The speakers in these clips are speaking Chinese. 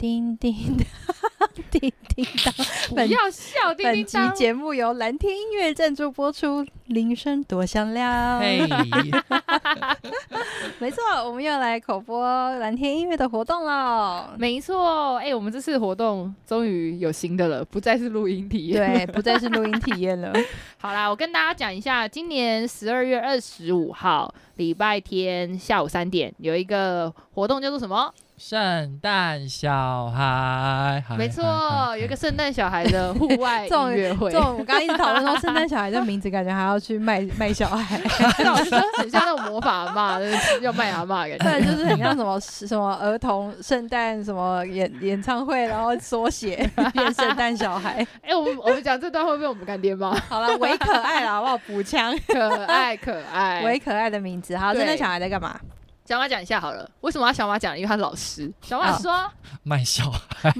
叮叮当，叮叮当。不要笑，叮叮当。本集节目由蓝天音乐赞助播出，铃声多响亮。没错，我们又来口播蓝天音乐的活动了。没错，哎、欸，我们这次活动终于有新的了，不再是录音体验，对，不再是录音体验了。好啦，我跟大家讲一下，今年十二月二十五号礼拜天下午三点有一个活动，叫做什么？圣诞小孩，没错，有一个圣诞小孩的户外 音乐会。这种我刚刚一直讨论说，圣诞小孩的名字感觉还要去卖卖小孩，老师说很像那种魔法阿嬷，要卖阿妈感觉。对，就是很像什么什么儿童圣诞什么演演唱会，然后缩写 变圣诞小孩。哎、欸，我们我们讲这段会被我们干爹吗？好了，伪可爱啦，好不好？补枪，可 爱可爱，伪可爱的名字。好，圣诞小孩在干嘛？小马讲一下好了，为什么要小马讲？因为他是老师。小马说：“ 卖小孩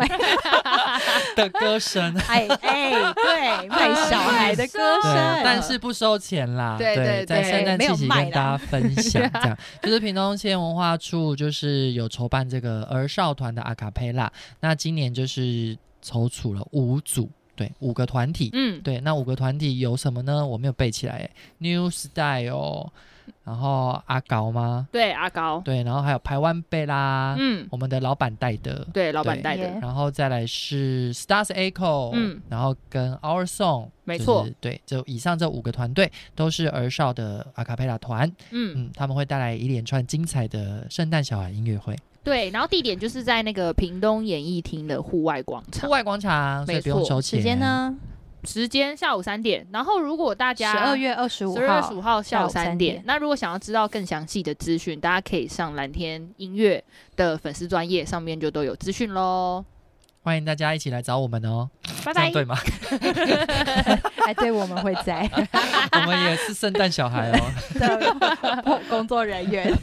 的歌声，哎哎，对，卖小孩的歌声，但是不收钱啦。对对对，在圣诞气息跟大家分享，这样就是屏东县文化处就是有筹办这个儿少团的阿卡佩拉。那今年就是筹组了五组，对，五个团体。嗯，对，那五个团体有什么呢？我没有背起来。New Style。”然后阿高吗？对，阿高。对，然后还有排湾贝拉，嗯，我们的老板带的，对，老板带的。然后再来是 Stars Echo，嗯，然后跟 Our Song，没错，对，就以上这五个团队都是儿少的阿卡贝拉团，嗯嗯，他们会带来一连串精彩的圣诞小孩音乐会。对，然后地点就是在那个屏东演艺厅的户外广场，户外广场，所以不用收钱。时间呢？时间下午三点，然后如果大家十二月二十五号，十二月十五号下午三点，那如果想要知道更详细的资讯，大家可以上蓝天音乐的粉丝专业上面就都有资讯喽。欢迎大家一起来找我们哦，拜拜，对吗？哎，对，我们会在，我们也是圣诞小孩哦，工作人员。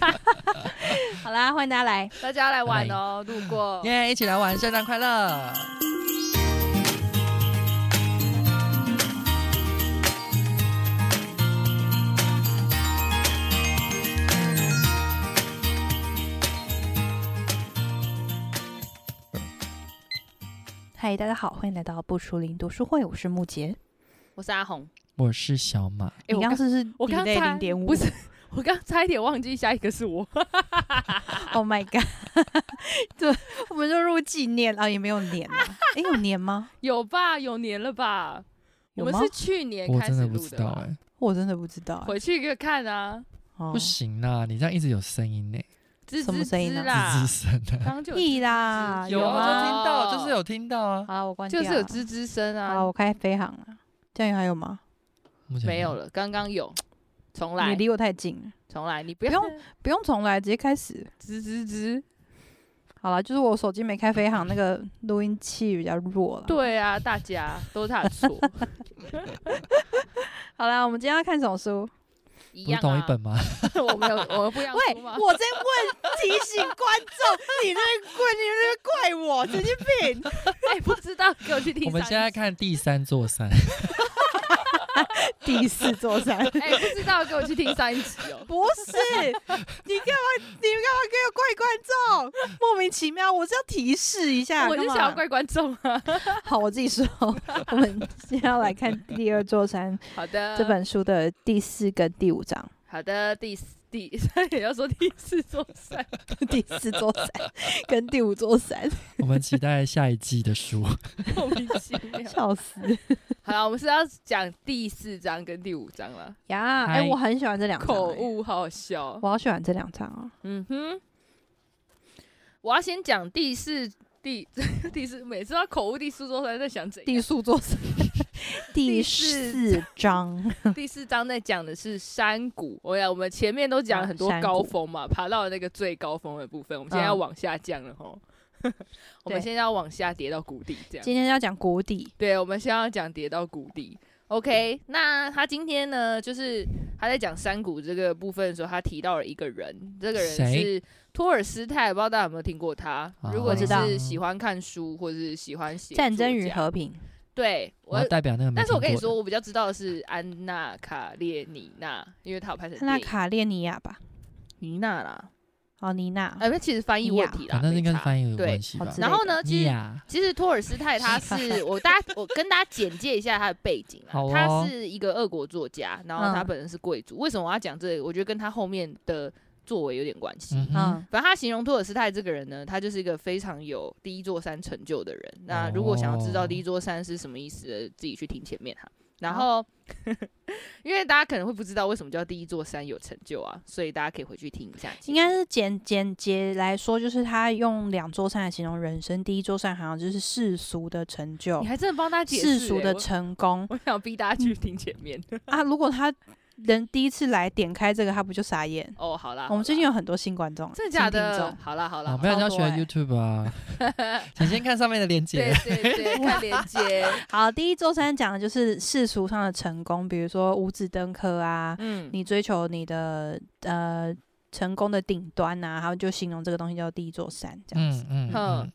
好啦，欢迎大家来，大家来玩哦，路过耶，yeah, 一起来玩，圣诞快乐。嗨，大家好，欢迎来到不熟林读书会。我是木杰，我是阿红，我是小马。欸、我刚刚是不是我刚才零点五？不是，我刚差一点忘记下一个是我。Oh my god！对我们就入纪念啊，也没有年啊？哎、欸，有年吗？有吧，有年了吧？我们是去年开始录的，哎、欸，我真的不知道、欸。回去给看啊！不行啊，你这样一直有声音呢、欸。什么声音呢？吱吱声的，刚就屁啦，有啊，就听到，就是有听到啊。好，我关掉。就是有吱吱声啊。好，我开飞航了。这样还有吗？没有了，刚刚有。重来。你离我太近了。重来，你不用 不用重来，直接开始。吱吱吱。好了，就是我手机没开飞航，那个录音器比较弱了。对啊，大家都是他的错。好了，我们今天要看什么书？不是同一本吗？啊、我没有，我不要。喂，我在问，提醒观众，你在怪，你在怪我，神经病！哎，不知道，给我去听。我们现在看第三座山，第四座山。哎，不知道，给我去听三集哦。不是，你干嘛？你们干嘛给我怪观众？莫名其妙，我是要提示一下。我就想要怪观众啊。好，我自己说。我们现在要来看第二座山。好的。这本书的第四跟第五章。好的，第四第 三也要说第四座山，第四座山 跟第五座山，我们期待下一季的书，莫名其妙，笑死。好了，我们是要讲第四章跟第五章了呀。哎、欸，我很喜欢这两章，口误好好笑，我好喜欢这两章啊。嗯哼，我要先讲第四第第四，每次要口误第四座山在想怎样？第四座山。第四章，第四章在讲的是山谷。我呀，我们前面都讲了很多高峰嘛，爬到了那个最高峰的部分，我们现在要往下降了吼。嗯、我们现在要往下跌到谷底，这样。今天要讲谷底，对，我们现在要讲跌到谷底。OK，那他今天呢，就是他在讲山谷这个部分的时候，他提到了一个人，这个人是托尔斯泰，不知道大家有没有听过他？如果你是喜欢看书或者是喜欢写《战争与和平》。对，我，我代表那个，但是我跟你说，我比较知道的是安娜卡列尼娜，因为她有拍成。安娜卡列尼亚吧，尼娜啦，哦，妮娜，呃，那其实翻译问题啦，反正应该是翻译有对。关系吧。然后呢，其实其实托尔斯泰他 是我大家我跟大家简介一下他的背景他是一个俄国作家，然后他嗯。本人是贵族。为什么我要讲这个？我觉得跟他后面的作为有点关系。嗯反正他形容托尔斯泰这个人呢，他就是一个非常有第一座山成就的人。那如果想要知道第一座山是什么意思的，自己去听前面哈。然后，因为大家可能会不知道为什么叫第一座山有成就啊，所以大家可以回去听一下。应该是简简洁来说，就是他用两座山来形容人生。第一座山好像就是世俗的成就你，还真的帮他解释、世俗的欸成功我，我想逼大家去听前面。啊。如果他人第一次来点开这个，他不就傻眼？哦，好啦，我们最近有有很多新观众，真的假新听的众？好啦好啦，啊，不要人家学 YouTube 啊，请先看上面的链接对。对对，看连接，好，第一座山讲的就是世俗上的成功，比如说五子登科啊，嗯，你追求你的呃成功的顶端啊，然后就形容这个东西叫第一座山这样子。嗯嗯，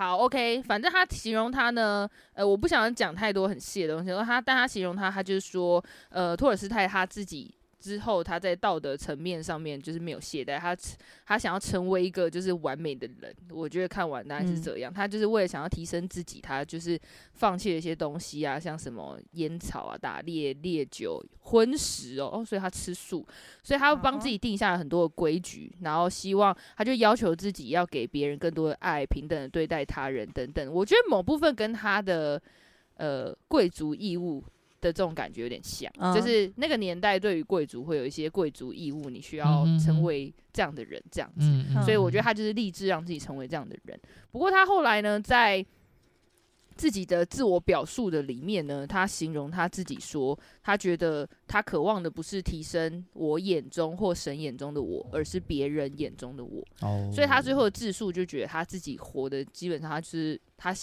好，OK，反正他形容他呢，呃，我不想讲太多很细的东西，他但他形容他，他就是说，呃，托尔斯泰他自己。之后，他在道德层面上面就是没有懈怠，他他想要成为一个就是完美的人。我觉得看完大概是这样，他就是为了想要提升自己，他就是放弃了一些东西啊，像什么烟草啊、打猎、烈酒、荤食哦，哦，所以他吃素，所以他帮自己定下了很多的规矩，然后希望他就要求自己要给别人更多的爱，平等的对待他人等等。我觉得某部分跟他的呃贵族义务。的这种感觉有点像，嗯就是那个年代对于贵族会有一些贵族义务，你需要成为这样的人，这样子。嗯嗯，所以我觉得他就是立志让自己成为这样的人。不过他后来呢，在自己的自我表述的里面呢，他形容他自己说，他觉得他渴望的不是提升我眼中或神眼中的我，而是别人眼中的我。哦，所以他最后的自述就觉得他自己活的基本上他就是他。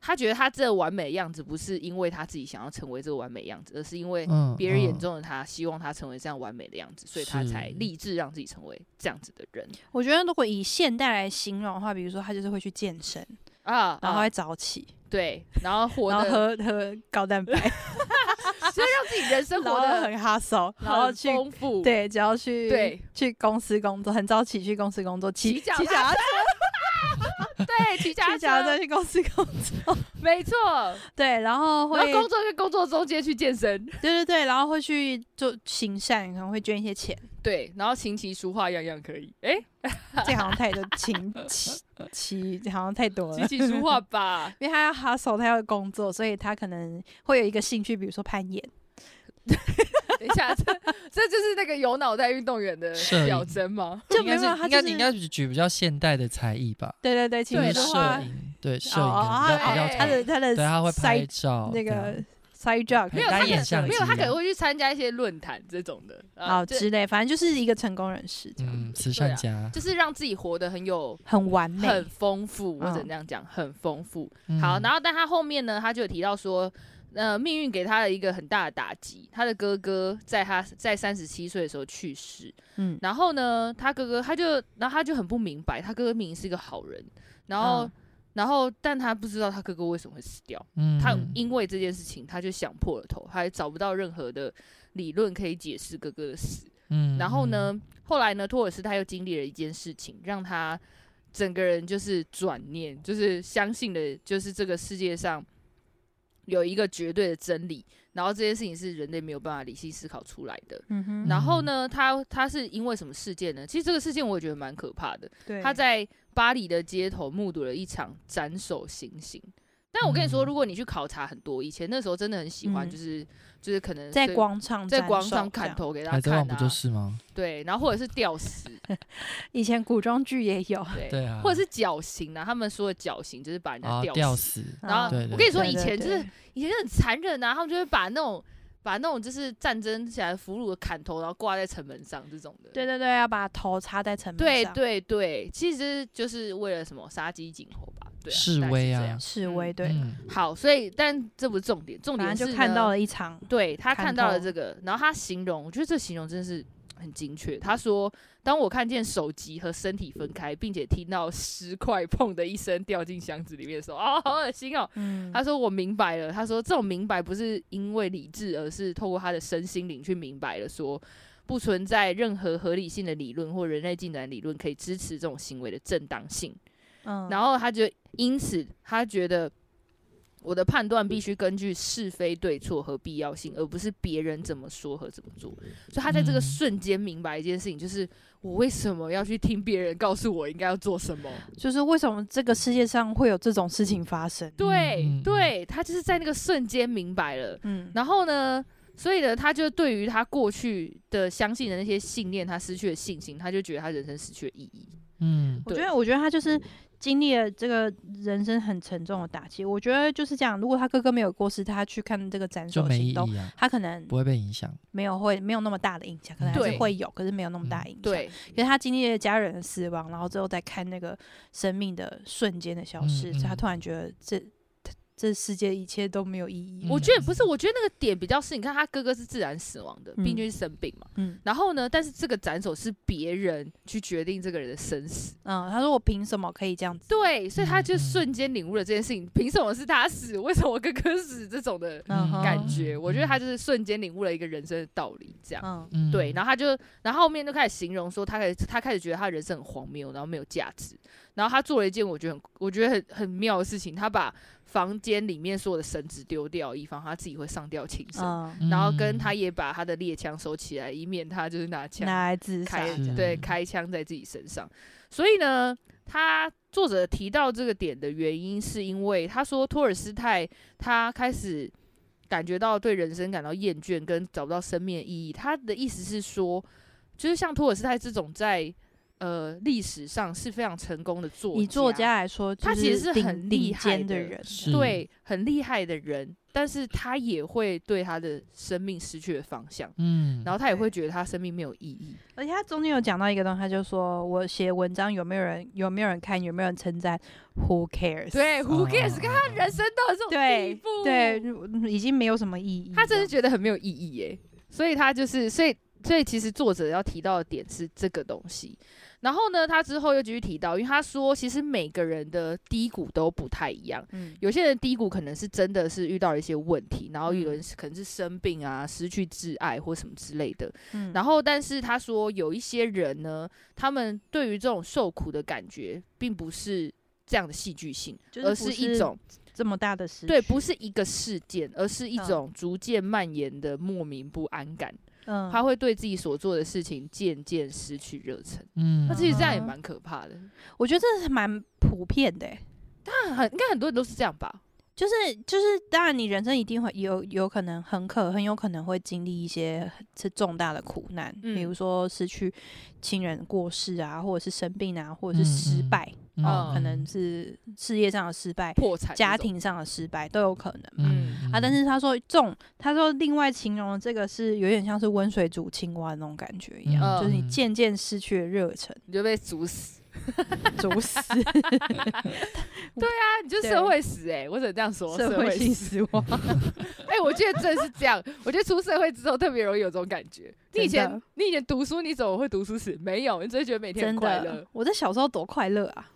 他觉得他这个完美的样子不是因为他自己想要成为这个完美的样子，而是因为别人眼中的他希望他成为这样完美的样子，所以他才立志让自己成为这样子的人。我觉得如果以现代来形容的话，比如说他就是会去健身啊，然后早起，对，然后 活然后得喝喝高蛋白，所以让自己人生活得很哈手，然后去丰富，对，只要去对去公司工作，很早起去公司工作，骑骑脚骑脚踏车，对，骑脚骑脚踏车去公司工作，没错，对，然后会然后工作跟工作中间去健身，对对对，然后会去做行善，可能会捐一些钱，对，然后琴棋书画样样可以，哎，这好像太多琴棋棋，这好像太多了，琴棋书画吧，因为他要 hustle，他要工作，所以他可能会有一个兴趣，比如说攀岩。等一下，这这就是那个有脑袋运动员的表征吗？就没有，他应该你应该举比较现代的才艺吧？对对对，就是摄影，对摄影比较比较他的他的对他会拍照那个 side job，没有他可能没有他可能会去参加一些论坛这种的，啊之类，反正就是一个成功人士，嗯，慈善家，就是让自己活得很有很完美、很丰富，我只能这样讲，很丰富。好，然后但他后面呢，他就有提到说。呃，命运给他了一个很大的打击。他的哥哥在他在三十七岁的时候去世，嗯，然后呢，他哥哥他就，然后他就很不明白，他哥哥明明是一个好人，然后，嗯、然后，但他不知道他哥哥为什么会死掉。嗯，他因为这件事情，他就想破了头，他也找不到任何的理论可以解释哥哥的死。嗯，然后呢，后来呢，托尔斯泰又经历了一件事情，让他整个人就是转念，就是相信的，就是这个世界上。有一个绝对的真理，然后这件事情是人类没有办法理性思考出来的。嗯哼，然后呢，他他是因为什么事件呢？其实这个事件我也觉得蛮可怕的。对，他在巴黎的街头目睹了一场斩首行刑。但我跟你说，如果你去考察很多，以前那时候真的很喜欢，就是、嗯、就是可能在广场在广场砍头给大家看啊，不就是吗？对，然后或者是吊死，以前古装剧也有，对，或者是绞刑啊，他们说的绞刑就是把人家吊死，哦、吊死然后我跟你说，以前就是以前就很残忍啊，他们就会把那种。把那种就是战争起来俘虏的砍头，然后挂在城门上这种的。对对对，要把头插在城门上。对对对，其实就是为了什么杀鸡儆猴吧？对啊，示威啊，示威。对、嗯，好，所以但这不是重点，重点是就看到了一场。对，他看到了这个，然后他形容，我觉得这形容真的是。很精确，他说：“当我看见手机和身体分开，并且听到尸块砰的一声掉进箱子里面的时候，啊、哦，好恶心哦。嗯”他说：“我明白了。”他说：“这种明白不是因为理智，而是透过他的身心灵去明白了说。”不存在任何合理性的理论或人类进展理论可以支持这种行为的正当性。嗯，然后他就因此他觉得我的判断必须根据是非对错和必要性，而不是别人怎么说和怎么做。所以他在这个瞬间明白一件事情，就是我为什么要去听别人告诉我应该要做什么？就是为什么这个世界上会有这种事情发生？对对，他就是在那个瞬间明白了。嗯，然后呢，所以呢，他就对于他过去的相信的那些信念，他失去了信心，他就觉得他人生失去了意义。嗯，我觉得，我觉得他就是经历了这个人生很沉重的打击。我觉得就是这样，如果他哥哥没有过世，他去看这个斩就没意首行动，他可能不会被影响。没有会没有那么大的影响，可能还是会有，可是没有那么大的影响。，对，因为他经历了家人的死亡，然后之后再看那个生命的瞬间的消失，嗯嗯所以他突然觉得这这世界一切都没有意义。我觉得不是，我觉得那个点比较是，你看他哥哥是自然死亡的，嗯病就是生病嘛。嗯然后呢，但是这个斩首是别人去决定这个人的生死。嗯，他说我凭什么可以这样子？对，所以他就瞬间领悟了这件事情，凭什么是他死？为什么我哥哥死？这种的感觉，嗯我觉得他就是瞬间领悟了一个人生的道理，这样。嗯嗯，对，然后他就，然后后面就开始形容说，他开始他开始觉得他人生很荒谬，然后没有价值。然后他做了一件我觉得很我觉得很很妙的事情，他把房间里面所有的绳子丢掉，以防他自己会上吊轻生。然后跟他也把他的猎枪收起来，以免他就是拿枪拿来自杀开，对开枪在自己身上。所以呢，他作者提到这个点的原因，是因为他说托尔斯泰他开始感觉到对人生感到厌倦，跟找不到生命的意义。他的意思是说，就是像托尔斯泰这种在呃历史上是非常成功的作以作家来说，他其实是很厉害的人，对很厉害的人，但是他也会对他的生命失去了方向。嗯，然后他也会觉得他生命没有意义。而且他中间有讲到一个东西，他就说我写文章有没有人有没有人看，有没有人称赞，Who cares？对，Who 哦 cares？看他人生到这种地对步，对，已经没有什么意义。他真的觉得很没有意义耶。所以他就是，所以所以其实作者要提到的点是这个东西。然后呢，他之后又继续提到，因为他说，其实每个人的低谷都不太一样。嗯有些人低谷可能是真的是遇到了一些问题，然后有人可能是生病啊、失去挚爱或什么之类的。嗯然后，但是他说有一些人呢，他们对于这种受苦的感觉，并不是这样的戏剧性，而就是一种这么大的事，对，不是一个事件，而是一嗯种逐渐蔓延的莫名不安感。嗯，他会对自己所做的事情渐渐失去热忱。嗯，那其实这样也嗯蛮可怕的。我觉得这是蛮普遍的欸，但很应该很多人都是这样吧？就是就是，当然你人生一定会有有可能很可很有可能会经历一些是重大的苦难，嗯比如说失去亲人过世啊，或者是生病啊，或者是失败，嗯哦，可能是事业上的失败、破产，家庭上的失败都有可能嘛。嗯啊，但是。他说这种，他说另外形容这个是有点像是温水煮青蛙那种感觉一样，嗯就是你渐渐失去了热忱，你就被煮死。煮死，对啊，你就社会死哎、我只能这样说，社会性死。死亡。哎、我觉得真的是这样。我觉得出社会之后特别容易有这种感觉。你以前你以前读书，你怎么会读书死？没有，你只是觉得每天快乐。，我在小时候多快乐啊！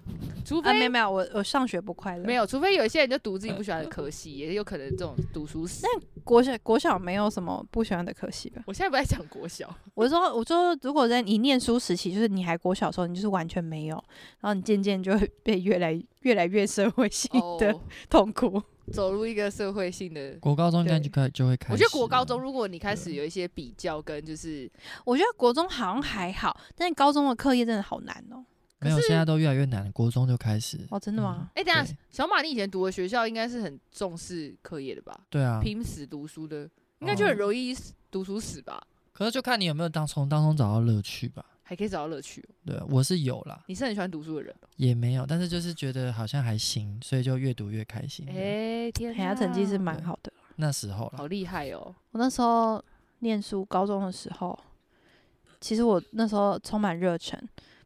除啊，没有没有，我我上学不快乐，没有，除非有一些人就读自己不喜欢的科系，也有可能这种读书死。但国小国小没有什么不喜欢的科系吧？我现在不在讲国小，我说我说，如果在你念书时期，就是你还国小的时候，你就是完全没有，然后你渐渐就会被越来越来越社会性的哦，痛苦。走入一个社会性的。国高中应该就开就会开始。我觉得国高中，如果你开始有一些比较跟就是，我觉得国中好像还好，但是高中的课业真的好难哦。没有，现在都越来越难了，国中就开始。哦，真的吗？哎、等下，小马，你以前读的学校应该是很重视课业的吧？对啊，拼死读书的，应该就很容易读书死吧？可是就看你有没有当从当中找到乐趣吧。还可以找到乐趣、哦。对，我是有啦，你是很喜欢读书的人哦、也没有，但是就是觉得好像还行，所以就越读越开心。哎、天哪，人家成绩是蛮好的。那时候好，厉害哦！我那时候念书，高中的时候，其实我那时候充满热忱，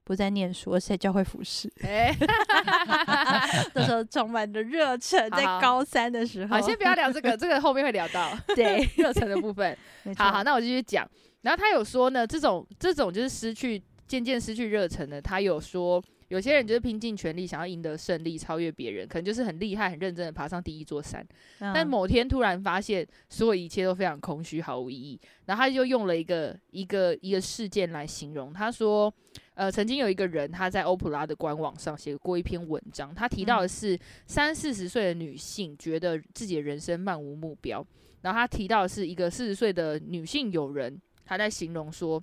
不是在念书，而是在教会服侍。哎、那时候充满着热忱，在高三的时候。好，先不要聊这个，这个后面会聊到对，热忱的部分。好好，那我继续讲。然后他有说呢，这种这种就是失去渐渐失去热忱的，他有说有些人就是拼尽全力想要赢得胜利，超越别人，可能就是很厉害、很认真的爬上第一座山。嗯、但某天突然发现，所有一切都非常空虚，毫无意义。然后他就用了一个一个一个事件来形容，他说。呃，曾经有一个人，他在欧普拉的官网上写过一篇文章，他提到的是三四十岁的女性觉得自己的人生漫无目标。然后他提到的是一个四十岁的女性友人，他在形容说，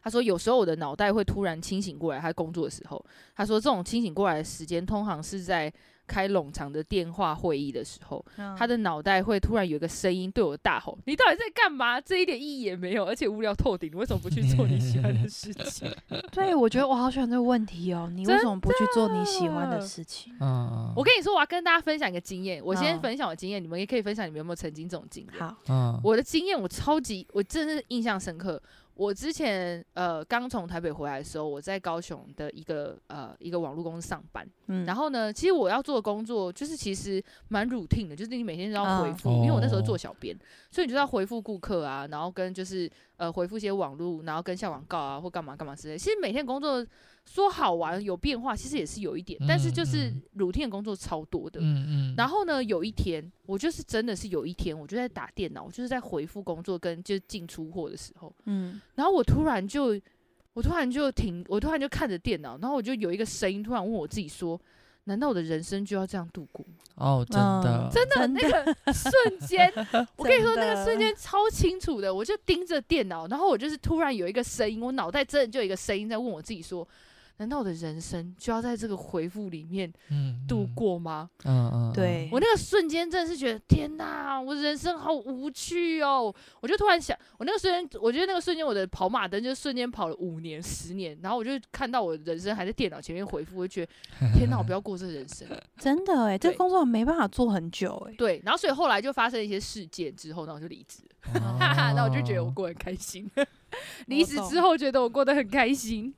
他说有时候我的脑袋会突然清醒过来，他工作的时候，他说这种清醒过来的时间，通常是在。开冗长的电话会议的时候，嗯、他的脑袋会突然有一个声音对我大吼：“你到底在干嘛？这一点意义也没有，而且无聊透顶。你为什么不去做你喜欢的事情？” 对，我觉得我好喜欢这个问题哦。你为什么不去做你喜欢的事情？嗯，我跟你说，我要跟大家分享一个经验。我先分享我的经验，你们也可以分享你们有没有曾经这种经验。好，嗯，我的经验我超级，我真的是印象深刻。我之前呃刚从台北回来的时候，我在高雄的一个呃一个网络公司上班，嗯，然后呢，其实我要做的工作就是其实蛮 routine 的，就是你每天都要回复，因为我那时候做小编，所以你就要回复顾客啊，然后跟就是呃回复一些网络，然后跟下广告啊或干嘛干嘛之类。其实每天工作。说好玩有变化，其实也是有一点，但是就是 routine 工作超多的。嗯嗯。然后呢，有一天我就是真的是有一天，我就在打电脑，我就是在回复工作跟就进出货的时候，嗯。然后我突然就，我突然就停，我突然就看着电脑，然后我就有一个声音突然问我自己说：难道我的人生就要这样度过？哦，真的，真的那个 瞬间，我跟你说那个瞬间超清楚的，我就盯着电脑，然后我就是突然有一个声音，我脑袋真的就有一个声音在问我自己说。难道我的人生就要在这个回复里面度过吗？嗯嗯，对，我那个瞬间真的是觉得天哪，我的人生好无趣哦！我就突然想，我那个瞬间，我觉得那个瞬间我的跑马灯就瞬间跑了五年、十年，然后我就看到我的人生还在电脑前面回复，我就觉得 天哪，我不要过这人生，真的哎，这个工作没办法做很久哎。对，然后所以后来就发生一些事件之后，然后我就离职了，哈哈，那我就觉得我过得很开心。离职之后觉得我过得很开心。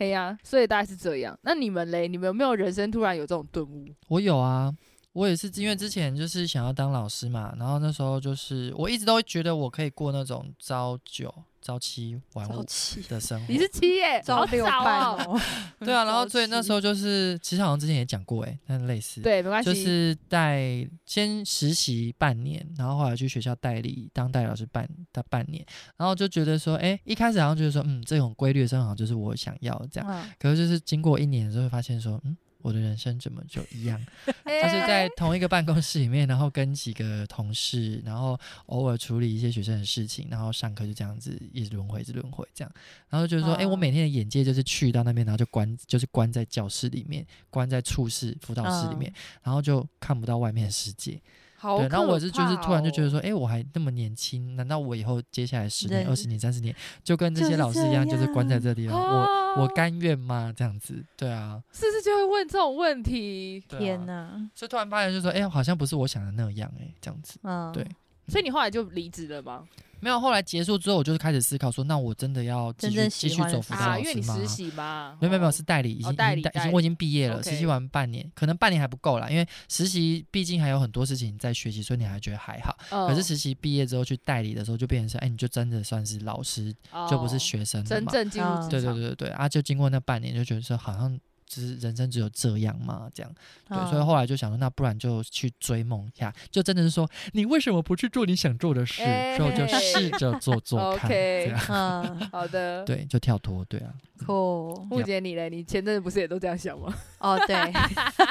对呀、啊，所以大概是这样。那你们嘞？你们有没有人生突然有这种顿悟？我有啊，我也是，因为之前就是想要当老师嘛，然后那时候就是我一直都会觉得我可以过那种朝九。朝七晚五的生 活，你是七耶，朝六晚哦。对啊，然后所以那时候就是，其实好像之前也讲过哎，但类似，对，没关系，就是带先实习半年，然后后来去学校代理当代理老师半到半年，然后就觉得说，哎，一开始好像觉得说，嗯，这种规律的生活好像就是我想要这样，嗯、可是就是经过一年之后，会发现说，嗯。我的人生怎么就一样？就是在同一个办公室里面，然后跟几个同事，然后偶尔处理一些学生的事情，然后上课就这样子一直轮回，一直轮回这样。然后就是说，哎、哦欸，我每天的眼界就是去到那边，然后就关，就是关在教室里面，关在处室辅导室里面，哦、然后就看不到外面的世界。对，然后我是就是突然就觉得说，哎、欸，我还那么年轻，难道我以后接下来十年、二十年、三十年，就跟这些老师一样，就是关在这里了，我我甘愿吗？这样子，对啊，是不是就会问这种问题？啊、天哪！所以突然发现，就说，哎、欸，好像不是我想的那样、欸，哎，这样子，嗯，对。所以你后来就离职了吗？没有，后来结束之后，我就是开始思考说，那我真的要继续继续走辅导老师吗？因为你实习嘛。没有没有没有，是代理，已经代理，已经我已经毕业了，实习完半年，可能半年还不够啦，因为实习毕竟还有很多事情在学习，所以你还觉得还好。可是实习毕业之后去代理的时候，就变成是，哎，你就真的算是老师，就不是学生了嘛。真正进入。对对对对对啊！就经过那半年，就觉得说好像。就是人生只有这样吗，这样对，哦、所以后来就想说，那不然就去追梦一下，就真的是说，你为什么不去做你想做的事？欸、所以我就试着做做看，这样。嗯，好的。对，就跳脱，对啊。Cool。目前你嘞？你前阵子不是也都这样想吗？哦，对。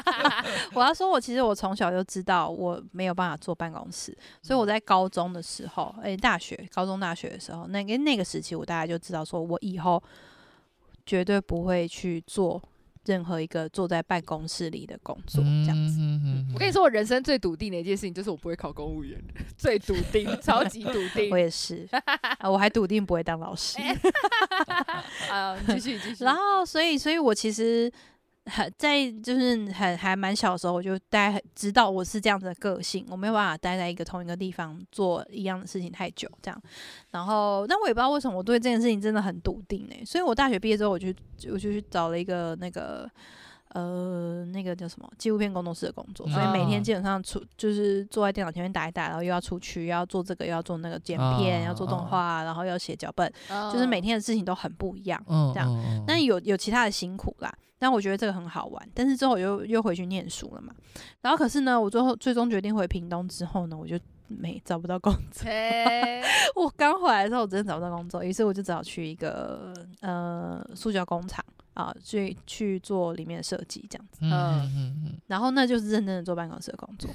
我要说，我其实我从小就知道我没有办法坐办公室，所以我在高中的时候，哎、欸，大学、高中、大学的时候，那个那个时期，我大概就知道，说我以后绝对不会去做。任何一个坐在办公室里的工作，这样子。嗯嗯嗯、我跟你说，我人生最笃定的一件事情就是我不会考公务员，最笃定，超级笃定。我也是，啊、我还笃定不会当老师。啊，继续继续。然后，所以，所以我其实。很在就是很还蛮小的时候，我就大概知道我是这样子的个性，我没有办法待在一个同一个地方做一样的事情太久，这样。然后，但我也不知道为什么我对这件事情真的很笃定呢、欸，所以我大学毕业之后，我就我就去找了一个那个呃那个叫什么纪录片工作室的工作，所以每天基本上出就是坐在电脑前面打一打，然后又要出去，又要做这个，又要做那个剪片，要做动画，然后要写脚本，就是每天的事情都很不一样，这样。那有有其他的辛苦啦。但我觉得这个很好玩。但是之后我又又回去念书了嘛。然后可是呢，我最后最终决定回屏东之后呢，我就没找不到工作。我刚回来的时候，我真的找不到工作，于是我就只好去一个呃塑胶工厂啊，去去做里面的设计这样子。嗯嗯嗯。然后那就是认真的做办公室的工作。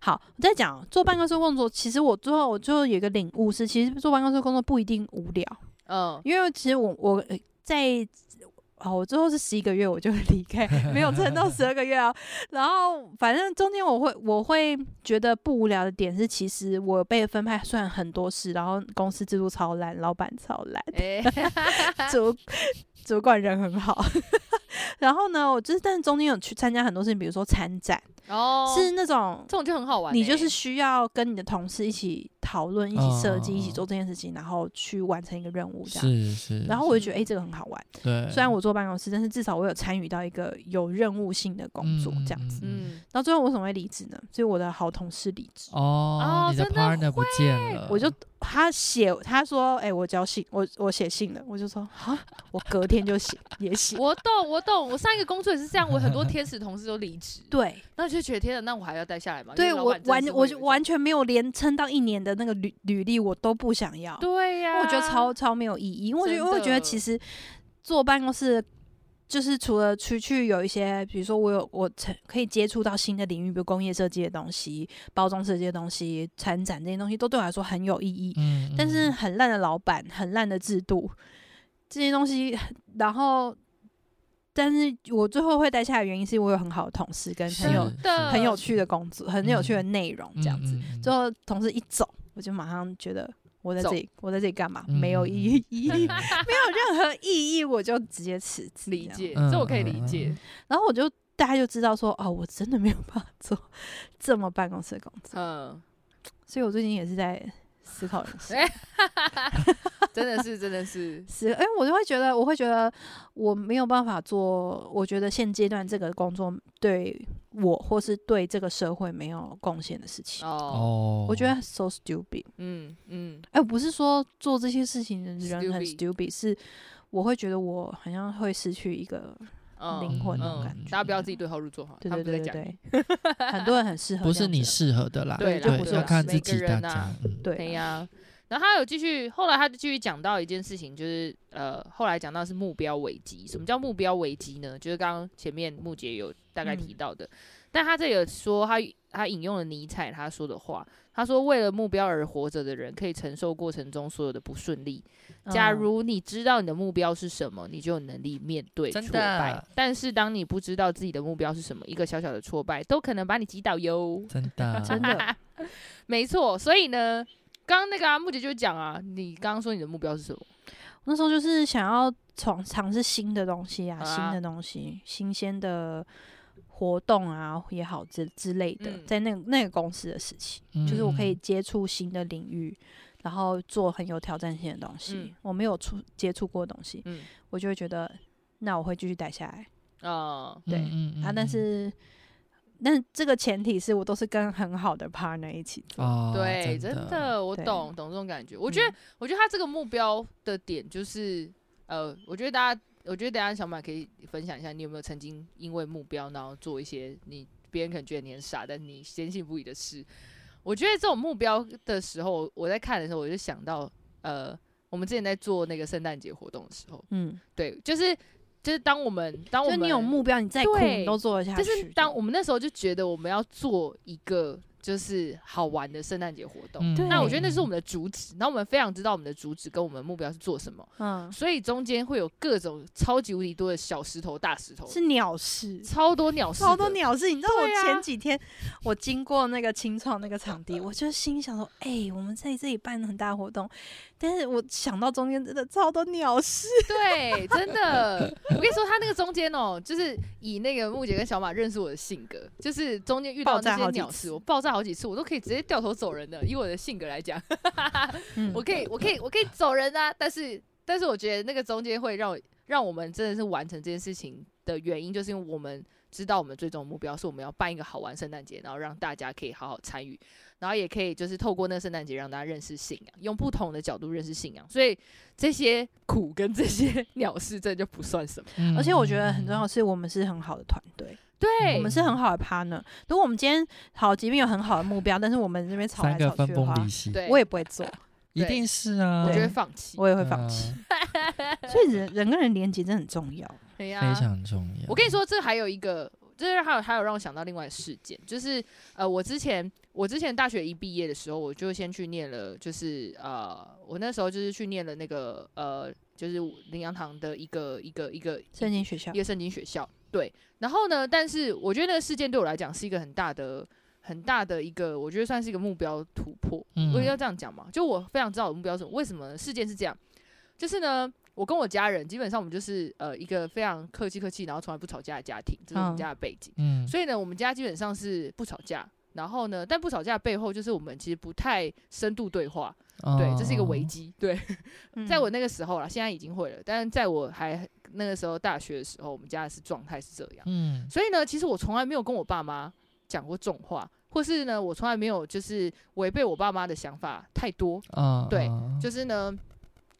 好，我在讲做办公室工作，其实我最后我最后有一个领悟是，其实做办公室工作不一定无聊。嗯，因为其实我我在。哦，我最后是十一个月我就离开，没有撑到十二个月啊。然后反正中间我会我会觉得不无聊的点是，其实我被分派算很多事，然后公司制度超烂，老板超烂，欸、主主管人很好。然后呢，我就是但是中间有去参加很多事情，比如说参展。哦，是那种这种就很好玩，欸，你就是需要跟你的同事一起讨论、一起设计、一起做这件事情，然后去完成一个任务，这样是是。然后我就觉得，哎、欸，这个很好玩。对，虽然我坐办公室，但是至少我有参与到一个有任务性的工作，这样子。嗯。然后最后我为什么会离职呢？所以我的好同事离职。哦，你的 partner 不见了，我就。他写，他说：“哎、欸，我交信，我我写信了。”我就说：“啊，我隔天就写，也写。”我懂，我懂。我上一个工作也是这样，我很多天使同事都离职。对，那就觉得天哪，那我还要待下来吗？对我完，我就完全没有连撑到一年的那个履履历，我都不想要。对呀、啊，我觉得超超没有意义。因为我觉得，我觉得其实坐办公室。就是除了出去有一些，比如说我有我可以接触到新的领域，比如工业设计的东西、包装设计的东西、参展这些东西，都对我来说很有意义。嗯，嗯。但是很烂的老板、很烂的制度这些东西，然后，但是我最后会待下来的原因，是我有很好的同事跟很有很有趣的工作、很有趣的内容这样子。最后同事一走，我就马上觉得。我在这里，我在这里干嘛？没有意义，没有任何意义，我就直接辞职。理解，这我可以理解。然后我就大家就知道说，哦，我真的没有办法做这么办公室的工作。嗯，所以我最近也是在思考人生。真的是，真的是，是，哎，我就会觉得，我会觉得我没有办法做，我觉得现阶段这个工作对我或是对这个社会没有贡献的事情。哦，我觉得 so stupid。嗯嗯，哎，不是说做这些事情的人很 stupid，是我会觉得我好像会失去一个灵魂那种感觉。大家不要自己对号入座哈，对对对对，很多人很适合，不是你适合的啦，对，就不是要看自己大家，对呀。然后他有继续，后来他就继续讲到一件事情，就是呃，后来讲到是目标危机。什么叫目标危机呢？就是刚刚前面木姐有大概提到的，嗯、但他这里有说，他他引用了尼采他说的话，他说：“为了目标而活着的人，可以承受过程中所有的不顺利。假如你知道你的目标是什么，你就有能力面对挫败。但是当你不知道自己的目标是什么，一个小小的挫败都可能把你击倒哟。”真的，真的，没错。所以呢。刚刚那个啊，木姐就讲啊，你刚刚说你的目标是什么？那时候就是想要从尝试新的东西啊，啊新的东西，新鲜的活动啊也好之之类的，嗯、在那个那个公司的事情，嗯、就是我可以接触新的领域，然后做很有挑战性的东西，嗯、我没有触接触过的东西，嗯、我就会觉得，那我会继续待下来。哦，对，嗯嗯、啊，但是。但这个前提是我都是跟很好的 partner 一起做，哦、对，真的，真的我懂懂这种感觉。我觉得，嗯、我觉得他这个目标的点就是，呃，我觉得大家，我觉得等下小马可以分享一下，你有没有曾经因为目标然后做一些你别人可能觉得你很傻，但你坚信不疑的事。我觉得这种目标的时候，我在看的时候，我就想到，呃，我们之前在做那个圣诞节活动的时候，嗯，对，就是。就是当我们当我们你有目标，你再苦你都做得下去。就是当我们那时候就觉得我们要做一个。就是好玩的圣诞节活动，嗯、那我觉得那是我们的主旨，然后我们非常知道我们的主旨跟我们的目标是做什么，嗯，所以中间会有各种超级无敌多的小石头、大石头，是鸟事，超多鸟事，超多鸟事。你知道我前几天我经过那个青创那个场地，我就心想说，哎、欸，我们在这里办很大活动，但是我想到中间真的超多鸟事，对，真的，我跟你说，他那个中间哦，就是以那个木姐跟小马认识我的性格，就是中间遇到那些鸟事，我爆炸。好几次我都可以直接掉头走人的，以我的性格来讲，嗯、我可以，我可以，我可以走人啊！但是，但是我觉得那个中间会让让我们真的是完成这件事情的原因，就是因为我们知道我们最终目标是我们要办一个好玩圣诞节，然后让大家可以好好参与，然后也可以就是透过那个圣诞节让大家认识信仰，用不同的角度认识信仰。所以这些苦跟这些 鸟事，这就不算什么。嗯、而且我觉得很重要是，我们是很好的团队，对，我们是很好的 partner。如果我们今天好，即便有很好的目标，但是我们这边吵来吵去的话，对，我也不会做。一定是啊，我就会放弃，我也会放弃。所以人人跟人连接真的很重要，非常重要。我跟你说，这还有一个，就是还有还有让我想到另外的事件，就是呃，我之前我之前大学一毕业的时候，我就先去念了，就是呃，我那时候就是去念了那个呃，就是林洋堂的一个一个一个圣经学校，一个圣经学校。对，然后呢，但是我觉得那个事件对我来讲是一个很大的。很大的一个，我觉得算是一个目标突破。嗯，我要这样讲嘛，就我非常知道我的目标是什么。为什么？事件是这样，就是呢，我跟我家人基本上我们就是呃一个非常客气客气，然后从来不吵架的家庭，这是我们家的背景。嗯，所以呢，我们家基本上是不吵架。然后呢，但不吵架背后就是我们其实不太深度对话。哦，对，这是一个危 机。对，在我那个时候啦，现在已经会了，但是在我还那个时候大学的时候，我们家是状态是这样。嗯，所以呢，其实我从来没有跟我爸妈讲过重话。或是呢，我从来没有就是违背我爸妈的想法太多，啊，对，就是呢，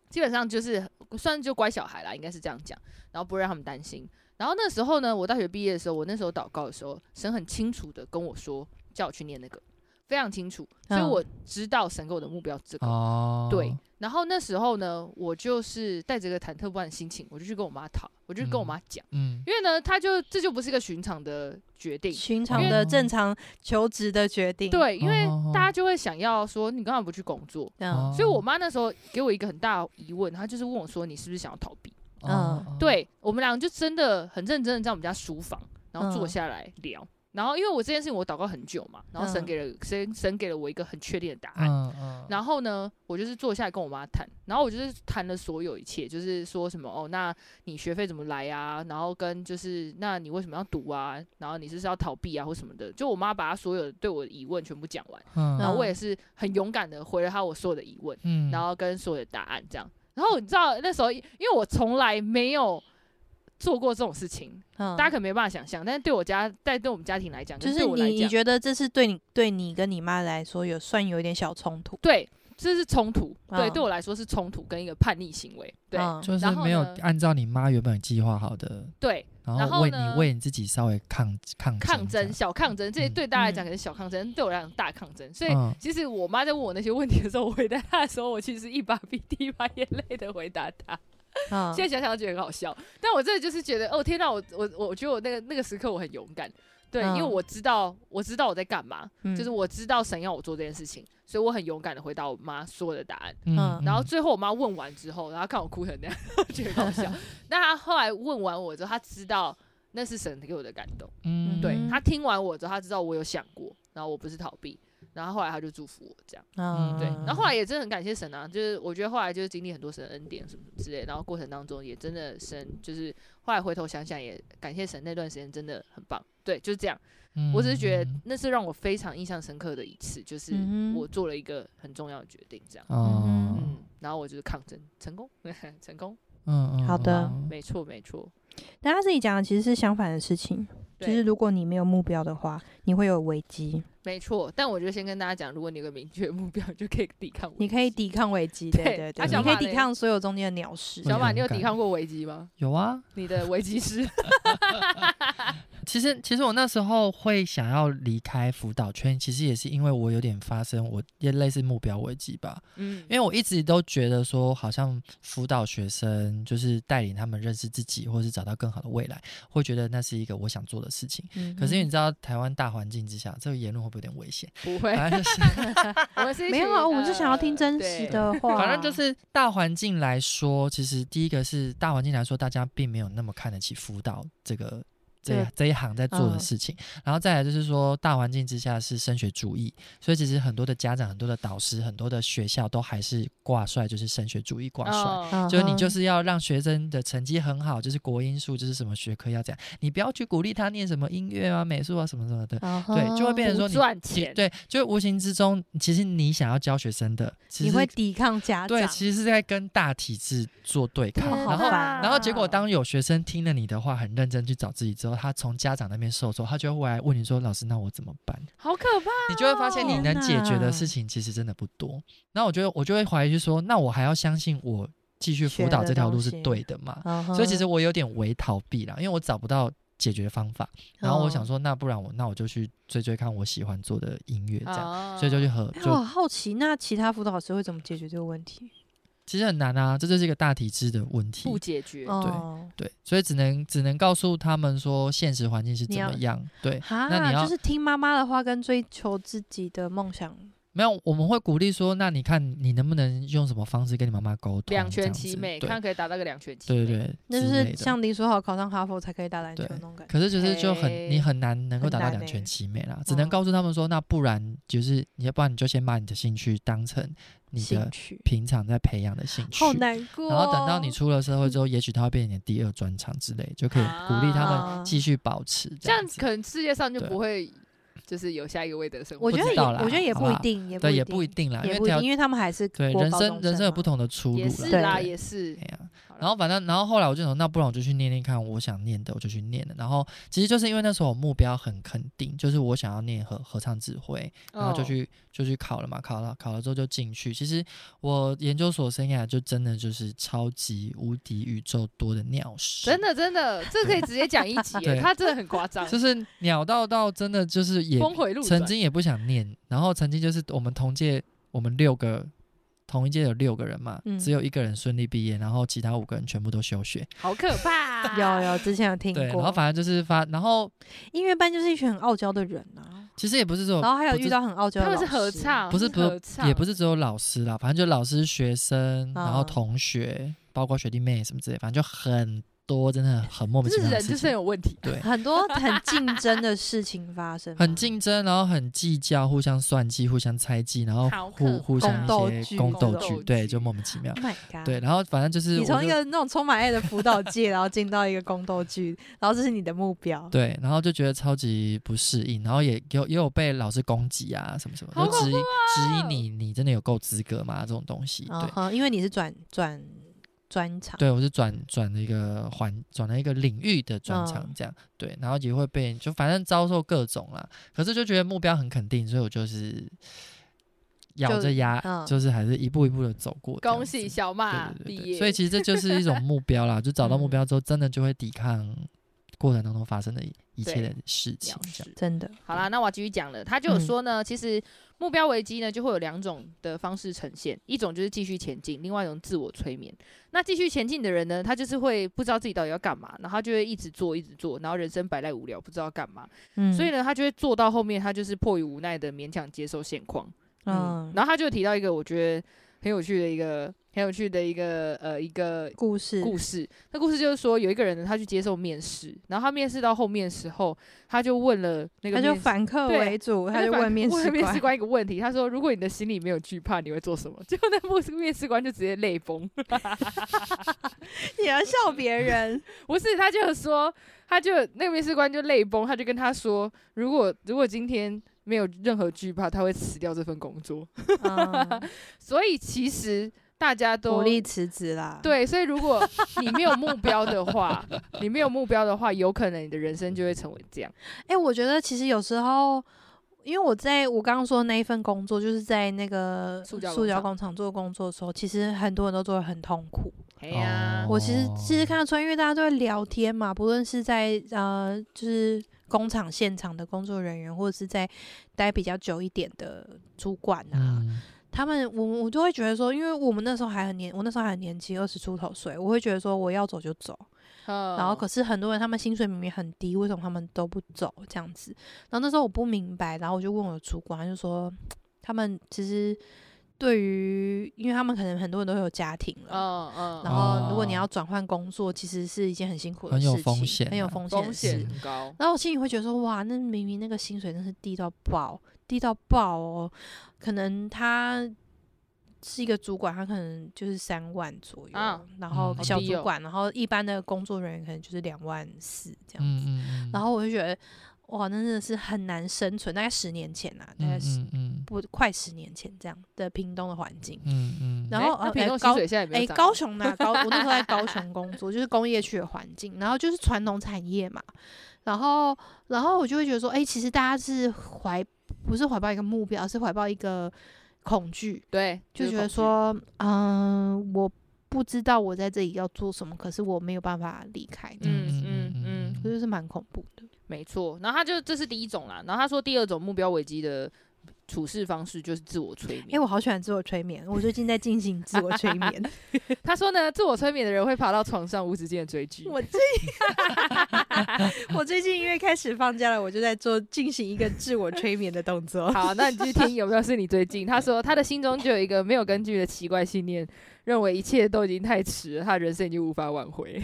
基本上就是算就乖小孩啦，应该是这样讲，然后不会让他们担心。然后那时候呢，我大学毕业的时候，我那时候祷告的时候，神很清楚的跟我说，叫我去念那个。非常清楚，所以我知道神给我的目标是这个。哦、对，然后那时候呢，我就是带着个忐忑不安的心情，我就去跟我妈讨，我就跟我妈讲，嗯，因为呢，他就这就不是一个寻常的决定，寻常的正常求职的决定。对，因为大家就会想要说，你干嘛不去工作？嗯，所以我妈那时候给我一个很大的疑问，她就是问我说，你是不是想要逃避？嗯，对，我们俩就真的很认真的在我们家书房，然后坐下来聊。然后，因为我这件事情我祷告很久嘛，然后神给了、嗯、神神给了我一个很确定的答案。嗯嗯、然后呢，我就是坐下来跟我妈谈，然后我就是谈了所有一切，就是说什么哦，那你学费怎么来啊？然后跟就是那你为什么要读啊？然后你是不是要逃避啊或什么的？就我妈把她所有对我的疑问全部讲完，嗯、然后我也是很勇敢的回了她我所有的疑问，嗯、然后跟所有的答案这样。然后你知道那时候，因为我从来没有。做过这种事情，嗯、大家可能没办法想象，但是对我家，在对我们家庭来讲，就是你你觉得这是对你对你跟你妈来说有算有一点小冲突？对，这是冲突。嗯、对，对我来说是冲突跟一个叛逆行为。对，嗯、就是没有按照你妈原本计划好的。对，然后为你为你自己稍微抗抗抗争，小抗争，这些对大家来讲可能小抗争，嗯、对我来讲大抗争。所以其实我妈在问我那些问题的时候，我回答她的时候，我其实一把鼻涕一把眼泪的回答她。现在想想觉得很好笑，但我真的就是觉得，哦天哪，我我我觉得我那个那个时刻我很勇敢，对，因为我知道我知道我在干嘛，就是我知道神要我做这件事情，所以我很勇敢的回答我妈所有的答案，嗯，然后最后我妈问完之后，然后看我哭成那样，觉得很好笑。那她后来问完我之后，她知道那是神给我的感动，嗯，对，她听完我之后，她知道我有想过，然后我不是逃避。然后后来他就祝福我这样，嗯，对。然后后来也真的很感谢神啊，就是我觉得后来就是经历很多神的恩典什么什么之类，然后过程当中也真的神就是后来回头想想也感谢神那段时间真的很棒，对，就是这样。嗯，我只是觉得那是让我非常印象深刻的一次，就是我做了一个很重要的决定，这样。嗯，然后我就是抗争成功，成功。嗯，好的，没错没错。但他自己讲的其实是相反的事情，就是如果你没有目标的话，你会有危机。没错，但我就先跟大家讲，如果你有个明确目标，就可以抵抗。你可以抵抗危机，对对对，你可以抵抗所有中间的鸟事。小马，你有抵抗过危机吗？有啊，你的危机是。其实，其实我那时候会想要离开辅导圈，其实也是因为我有点发生，我也类似目标危机吧。嗯，因为我一直都觉得说，好像辅导学生就是带领他们认识自己，或是找到更好的未来，会觉得那是一个我想做的事情。嗯，可是因为你知道，台湾大环境之下，这个言论会不会有点危险？不会，反正就是我是 没有啊，我们是想要听真实的 话。反正就是大环境来说，其实第一个是大环境来说，大家并没有那么看得起辅导这个。这这一行在做的事情，嗯、然后再来就是说，大环境之下是升学主义，所以其实很多的家长、很多的导师、很多的学校都还是挂帅，就是升学主义挂帅，哦、就是你就是要让学生的成绩很好，就是国英数，就是什么学科要这样，你不要去鼓励他念什么音乐啊、美术啊什么什么的，哦、对，就会变成说你赚钱，对，就无形之中，其实你想要教学生的，其实你会抵抗家长，对，其实是在跟大体制做对抗，然后然后结果。当有学生听了你的话，很认真去找自己之后。他从家长那边受挫，他就会回来问你说：“老师，那我怎么办？”好可怕、哦！你就会发现你能解决的事情其实真的不多。那我觉得我就会怀疑，就说：“那我还要相信我继续辅导这条路是对的吗？”的所以其实我有点为逃避了，因为我找不到解决方法。然后我想说，那不然我那我就去追追看我喜欢做的音乐，这样，哦、所以就去和。我好奇，那其他辅导老师会怎么解决这个问题？其实很难啊，这就是一个大体制的问题，不解决。对对，所以只能只能告诉他们说，现实环境是怎么样。对，那你要就是听妈妈的话，跟追求自己的梦想。没有，我们会鼓励说，那你看你能不能用什么方式跟你妈妈沟通？两全其美，看可以达到个两全其美。对对对，那就是像你说好考上哈佛才可以打篮球那种感觉。可是就是就很你很难能够达到两全其美啦，只能告诉他们说，那不然就是你要不然你就先把你的兴趣当成你的平常在培养的兴趣。好难过。然后等到你出了社会之后，也许他会变成你的第二专长之类，就可以鼓励他们继续保持。这样子可能世界上就不会。就是有下一个魏德生，我觉得也，我觉得也不一定，也对，也不一定啦，也不一定，因为他们还是对人生，人生有不同的出路，也是啦，也是。然后反正，然后后来我就说，那不然我就去念念看，我想念的我就去念了。然后其实就是因为那时候我目标很肯定，就是我想要念合合唱指挥，然后就去就去考了嘛，考了考了之后就进去。其实我研究所生涯就真的就是超级无敌宇宙多的鸟屎，真的真的，这可以直接讲一集，他真的很夸张，就是鸟到到真的就是也峰回路，曾经也不想念，然后曾经就是我们同届我们六个。同一届有六个人嘛，嗯、只有一个人顺利毕业，然后其他五个人全部都休学，好可怕、啊！有有，之前有听过。对，然后反正就是发，然后音乐班就是一群很傲娇的人啊。其实也不是说，然后还有遇到很傲娇的，他们是合唱，不是不是，也不是只有老师啦，反正就老师、学生，然后同学，嗯、包括学弟妹什么之类，反正就很。多真的很莫名其妙，人就是有问题。对，很多很竞争的事情发生，很竞争，然后很计较，互相算计，互相猜忌，然后互互相一些宫斗剧，对，就莫名其妙。Oh my god！对，然后反正就是你从一个那种充满爱的辅导界，然后进到一个宫斗剧，然后这是你的目标。对，然后就觉得超级不适应，然后也有也有被老师攻击啊，什么什么，就质疑质疑你，你真的有够资格吗？这种东西，对，因为你是转转。专长，对，我是转转了一个环，转了一个领域的专长，这样、嗯、对，然后也会被就反正遭受各种啦，可是就觉得目标很肯定，所以我就是咬着牙，就，嗯、就是还是一步一步的走过。恭喜小马毕业，所以其实这就是一种目标啦，就找到目标之后，真的就会抵抗过程当中发生的一切的事情，这样真的。好啦，那我要继续讲了，他就有说呢，嗯、其实。目标危机呢，就会有两种的方式呈现，一种就是继续前进，另外一种自我催眠。那继续前进的人呢，他就是会不知道自己到底要干嘛，然后他就会一直做，一直做，然后人生百赖无聊，不知道干嘛。嗯，所以呢，他就会做到后面，他就是迫于无奈的勉强接受现况。嗯，嗯，然后他就提到一个我觉得很有趣的一个。很有趣的一个呃一个故事故事，那故事就是说有一个人呢，他去接受面试，然后他面试到后面的时候，他就问了那个，他就反客为主，他就问面试面试官一个问题，他说：“如果你的心里没有惧怕，你会做什么？” 结果那面试面试官就直接泪崩，你要笑别人？不是，他就说，他就那个面试官就泪崩，他就跟他说：“如果如果今天没有任何惧怕，他会辞掉这份工作。嗯”所以其实。大家 都鼓励辞职啦。对，所以如果 你没有目标的话，你没有目标的话，有可能你的人生就会成为这样。哎、欸，我觉得其实有时候，因为我在我刚刚说的那一份工作，就是在那个塑胶工厂做工作的时候，其实很多人都做的很痛苦。哎呀，我其实其实看得出来，因为大家都在聊天嘛，不论是在呃，就是工厂现场的工作人员，或者是在待比较久一点的主管啊。嗯他们，我我就会觉得说，因为我们那时候还很年，我那时候还很年轻，二十出头岁，我会觉得说我要走就走。Oh. 然后可是很多人他们薪水明明很低，为什么他们都不走这样子？然后那时候我不明白，然后我就问我的主管，他就说他们其实对于，因为他们可能很多人都有家庭了，嗯嗯，oh, oh. 然后如果你要转换工作，其实是一件很辛苦的事情，很有风险，很有风险，风险很高。然后我心里会觉得说，哇，那明明那个薪水真是低到爆。低到爆哦，可能他是一个主管，他可能就是三万左右，啊、然后小主管，嗯、然后一般的工作人员可能就是两万四这样子。嗯嗯、然后我就觉得，哇，那真的是很难生存。大概十年前啊，大概是不快十年前这样的屏东的环境。嗯嗯。然后呃，高哎高雄呢？高我那时候在高雄工作，就是工业区的环境，然后就是传统产业嘛。然后，然后我就会觉得说，哎、欸，其实大家是怀不是怀抱一个目标，而是怀抱一个恐惧，对，就觉得说，嗯、呃，我不知道我在这里要做什么，可是我没有办法离开，嗯嗯嗯，这就是蛮恐怖的，没错。然后他就这是第一种啦，然后他说第二种目标危机的。处事方式就是自我催眠。哎、欸，我好喜欢自我催眠。我最近在进行自我催眠。他说呢，自我催眠的人会爬到床上无止境的追剧。我最 我最近因为开始放假了，我就在做进行一个自我催眠的动作。好，那你继续听有没有是你最近？他说他的心中就有一个没有根据的奇怪信念，认为一切都已经太迟了，他人生已经无法挽回。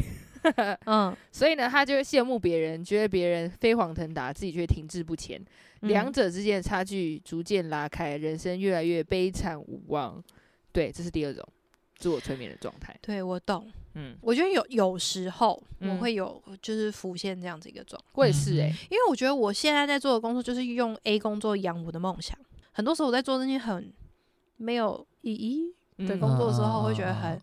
嗯，所以呢，他就会羡慕别人，觉得别人飞黄腾达，自己却停滞不前。两者之间的差距逐渐拉开，人生越来越悲惨无望。对，这是第二种自我催眠的状态。对，我懂。嗯，我觉得有有时候我会有就是浮现这样子一个状态。我也是诶、欸，因为我觉得我现在在做的工作就是用 A 工作养我的梦想。很多时候我在做那些很没有意义的工作的时候，会觉得很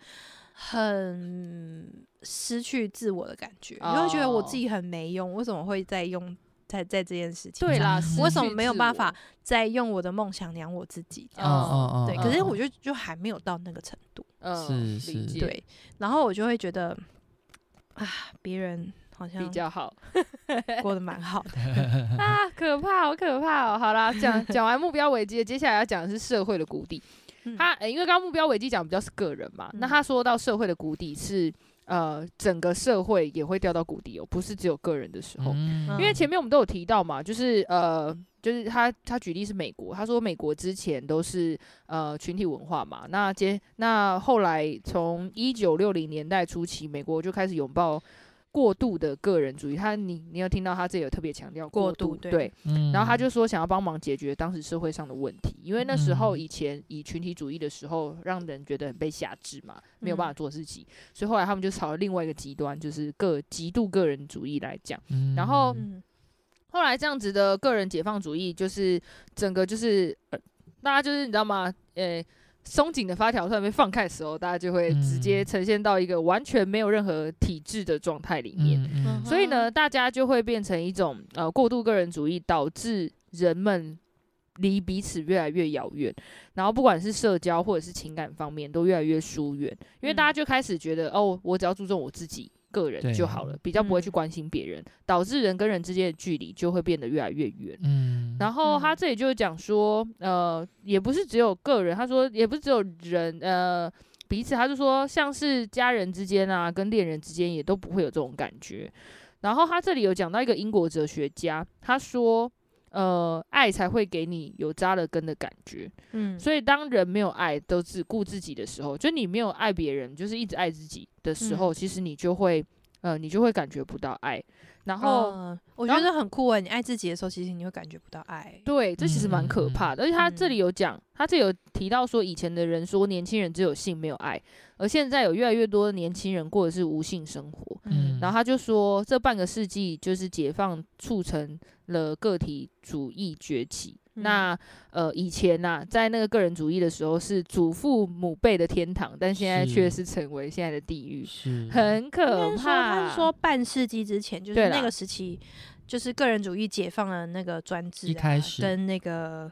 很失去自我的感觉，你会觉得我自己很没用，为什么会在用？在在这件事情，对啦，为什么没有办法再用我的梦想养我自己？这样子，哦哦哦、对，可是我觉得就还没有到那个程度。嗯，是是，对。然后我就会觉得，啊，别人好像比较好，过得蛮好的 啊，可怕，好可怕哦！好啦，讲讲完目标危机，接下来要讲的是社会的谷底。他、欸、因为刚刚目标危机讲比较是个人嘛，嗯、那他说到社会的谷底是。呃，整个社会也会掉到谷底哦，不是只有个人的时候。嗯、因为前面我们都有提到嘛，就是呃，就是他他举例是美国，他说美国之前都是呃群体文化嘛，那接那后来从一九六零年代初期，美国就开始拥抱。过度的个人主义，他你你有听到他这里有特别强调过度，对，然后他就说想要帮忙解决当时社会上的问题，因为那时候以前以群体主义的时候，让人觉得很被辖制嘛，没有办法做自己，嗯、所以后来他们就朝了另外一个极端，就是个极度个人主义来讲，嗯、然后后来这样子的个人解放主义，就是整个就是呃，大家就是你知道吗？诶、欸。松紧的发条突然被放开的时候，大家就会直接呈现到一个完全没有任何体制的状态里面。嗯嗯、所以呢，大家就会变成一种呃过度个人主义，导致人们离彼此越来越遥远。然后不管是社交或者是情感方面，都越来越疏远，因为大家就开始觉得哦，我只要注重我自己。个人就好了，比较不会去关心别人，嗯、导致人跟人之间的距离就会变得越来越远。嗯，然后他这里就讲说，呃，也不是只有个人，他说也不是只有人，呃，彼此，他就说像是家人之间啊，跟恋人之间也都不会有这种感觉。然后他这里有讲到一个英国哲学家，他说。呃，爱才会给你有扎了根的感觉。嗯，所以当人没有爱，都只顾自己的时候，就你没有爱别人，就是一直爱自己的时候，嗯、其实你就会，呃，你就会感觉不到爱。然后、嗯、我觉得很酷诶，你爱自己的时候，其实你会感觉不到爱。对，这其实蛮可怕的。嗯、而且他这里有讲，他这里有提到说，以前的人说年轻人只有性没有爱，而现在有越来越多的年轻人过的是无性生活。嗯，然后他就说，这半个世纪就是解放促成了个体主义崛起。那呃，以前呐、啊，在那个个人主义的时候是祖父母辈的天堂，但现在却是成为现在的地狱，很可怕。他是说半世纪之前，就是那个时期，就是个人主义解放了那个专制、啊，一开始跟那个。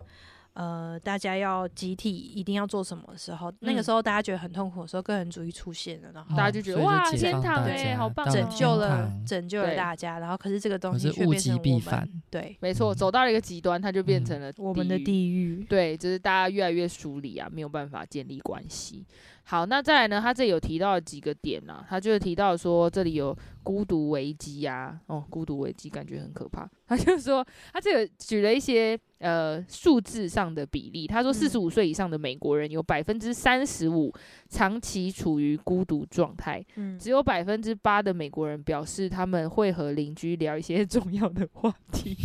呃，大家要集体一定要做什么的时候，嗯、那个时候大家觉得很痛苦的时候，个人主义出现了，然后大家就觉得、哦、哇，天堂哎，好棒，拯救了拯救了大家。然后可是这个东西却变成我们，对，没错，走到了一个极端，它就变成了、嗯、我们的地狱。对，就是大家越来越疏离啊，没有办法建立关系。好，那再来呢？他这里有提到几个点啊，他就是提到说这里有孤独危机呀，哦，孤独危机感觉很可怕。他就说他这个举了一些呃数字上的比例，他说四十五岁以上的美国人有百分之三十五长期处于孤独状态，嗯，只有百分之八的美国人表示他们会和邻居聊一些 重要的话题。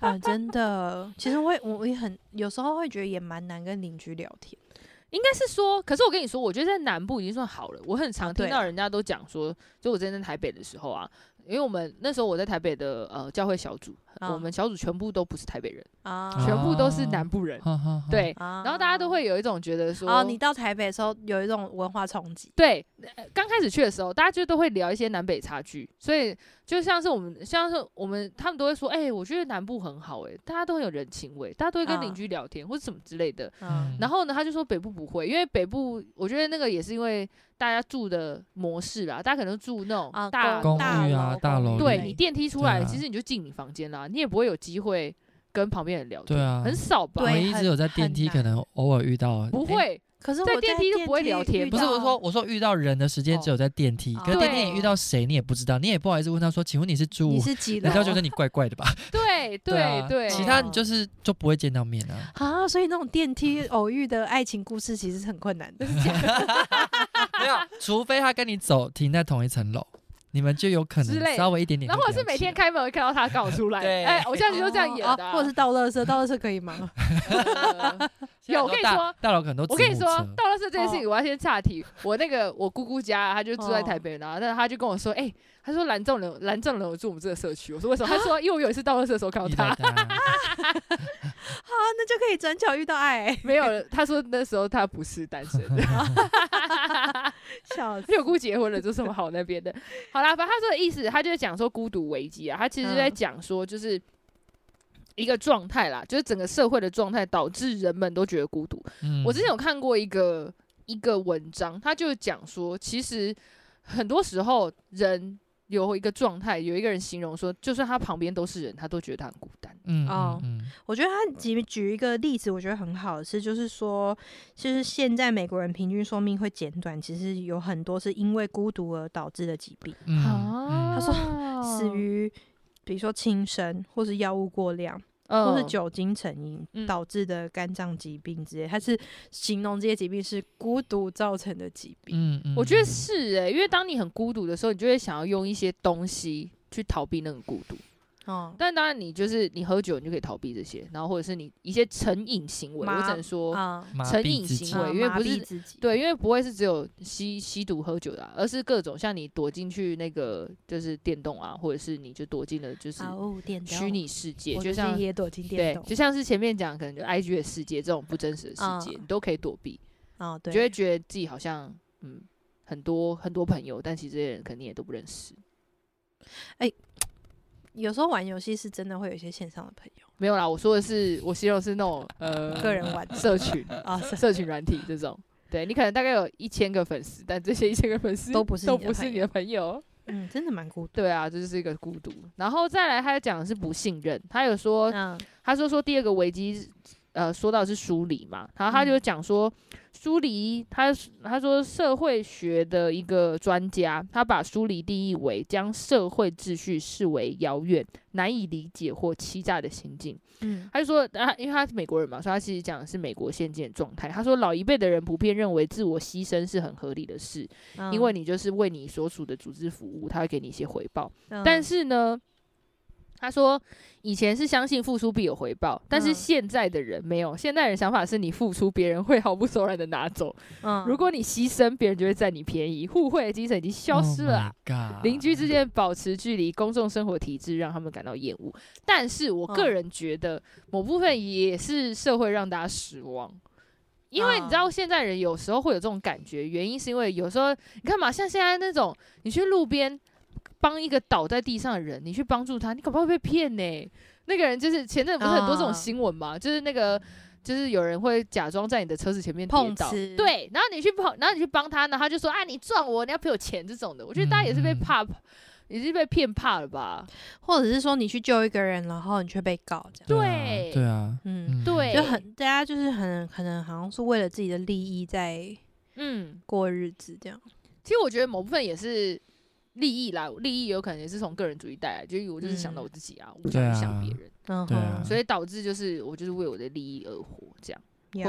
啊，真的，其实我也我也很有时候会觉得也蛮难跟邻居聊天。应该是说，可是我跟你说，我觉得在南部已经算好了。我很常听到人家都讲说，就我之前在台北的时候啊，因为我们那时候我在台北的呃教会小组我们小组全部都不是台北人，啊，全部都是南部人。哦、对，然然后大家都会有一种觉得说，哦，你到台北的时候有一种文化冲击。对，刚开始去的时候，大家就都会聊一些南北差距，所以就像是我们，像是我们，他们都会说，哎、欸，我觉得南部很好、欸，哎，大家都很有人情味，大家都会跟邻居聊天、啊、或者什么之类的。嗯，然后呢，他就说北部不会，因为北部，我觉得那个也是因为大家住的模式啦，大家可能住那种大、啊、公寓啊、大楼，对你电梯出来，啊、其实你就进你房间啦，你也不会有机会跟旁边人聊天，对啊，很少吧？我一直有在电梯，可能偶尔遇到，不会。可是在电梯就不会聊天，不是我说我说遇到人的时间只有在电梯，可是电梯你遇到谁你也不知道，你也不好意思问他说，请问你是住？你是几 楼？人家觉得你怪怪的吧？对对对，其他你就是就不会见到面啊。啊，所以那种电梯 偶遇的爱情故事其实是很困难的。没有，除非他跟你走停在同一层楼。你们就有可能稍微一点点，然后我是每天开门会看到他搞出来，哎，偶像剧就这样演的，或者是倒垃圾，倒垃圾可以吗？有，我跟你说，大楼可能都。我跟你说，倒垃圾这件事情，我要先岔题。我那个我姑姑家，他就住在台北，然后那他就跟我说，哎，他说蓝正人，蓝正人有住我们这个社区。我说为什么？他说因为我有一次倒垃圾的时候看到他。好，那就可以转角遇到爱。没有，他说那时候他不是单身。笑 死，六姑结婚了，就什么好那边的。好啦，反正他说的意思，他就是讲说孤独危机啊，他其实就在讲说就是一个状态啦，就是整个社会的状态导致人们都觉得孤独。嗯，我之前有看过一个一个文章，他就讲说，其实很多时候人。有一个状态，有一个人形容说，就算他旁边都是人，他都觉得他很孤单。嗯哦，我觉得他举举一个例子，我觉得很好的是，就是说，就是现在美国人平均寿命会减短，其实有很多是因为孤独而导致的疾病。嗯，他说死于，比如说轻生或是药物过量。或是酒精成瘾导致的肝脏疾病之类，它是形容这些疾病是孤独造成的疾病。嗯嗯，我觉得是诶，因为当你很孤独的时候，你就会想要用一些东西去逃避那个孤独。哦，但当然，你就是你喝酒，你就可以逃避这些，然后或者是你一些成瘾行为，我只能说成瘾行为，因为不是对，因为不会是只有吸吸毒喝酒的，而是各种像你躲进去那个就是电动啊，或者是你就躲进了就是虚拟世界，就像也躲进电动，对，就像是前面讲可能就 IG 的世界这种不真实的世界，你都可以躲避。哦，对，就会觉得自己好像嗯很多很多朋友，但其实这些人肯定也都不认识。哎。有时候玩游戏是真的会有一些线上的朋友，没有啦。我说的是，我形容是那种呃个人玩社群 啊，社群软体这种。对，你可能大概有一千个粉丝，但这些一千个粉丝都不是都不是你的朋友。嗯，真的蛮孤独。对啊，这就是一个孤独。然后再来，他讲的是不信任。他有说，嗯、他说说第二个危机。呃，说到是疏离嘛，然后他就讲说，疏离，他他说社会学的一个专家，他把疏离定义为将社会秩序视为遥远、难以理解或欺诈的行径。嗯，他就说，啊，因为他是美国人嘛，所以他其实讲的是美国现今的状态。他说，老一辈的人普遍认为自我牺牲是很合理的事，因为你就是为你所属的组织服务，他会给你一些回报。但是呢，他说，以前是相信付出必有回报，但是现在的人没有。现在人想法是你付出，别人会毫不手软的拿走。嗯，如果你牺牲，别人就会占你便宜。互惠的精神已经消失了。邻居之间保持距离，公众生活体制让他们感到厌恶。但是我个人觉得，某部分也是社会让大家失望，因为你知道现在人有时候会有这种感觉，原因是因为有时候你看嘛，像现在那种你去路边。帮一个倒在地上的人，你去帮助他，你可不会被骗呢？那个人就是前阵不是很多这种新闻嘛，uh, 就是那个就是有人会假装在你的车子前面跌倒，对，然后你去碰，然后你去帮他，然后他就说啊，你撞我，你要赔我钱这种的。我觉得大家也是被怕，嗯、也是被骗怕了吧？或者是说你去救一个人，然后你却被告这样？对，对啊，嗯，对，就很大家就是很可能好像是为了自己的利益在嗯过日子这样。其实我觉得某部分也是。利益啦，利益有可能也是从个人主义带来，就我就是想到我自己啊，嗯、我不想去想别人，对啊，所以导致就是我就是为我的利益而活这样，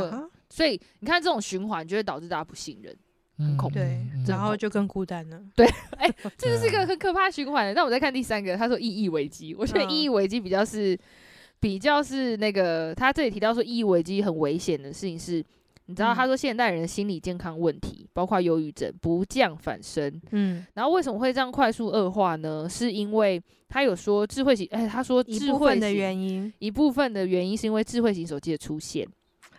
呀。所以你看这种循环就会导致大家不信任，嗯、很恐怖，对，然后就更孤单了，对，哎、欸，这就是一个很可怕循环。那我再看第三个，他说意义危机，我觉得意义危机比较是比较是那个他这里提到说意义危机很危险的事情是。你知道他说现代人的心理健康问题，包括忧郁症，不降反升。嗯，然后为什么会这样快速恶化呢？是因为他有说智慧型，哎，他说智慧一部分的原因，一部分的原因是因为智慧型手机的出现。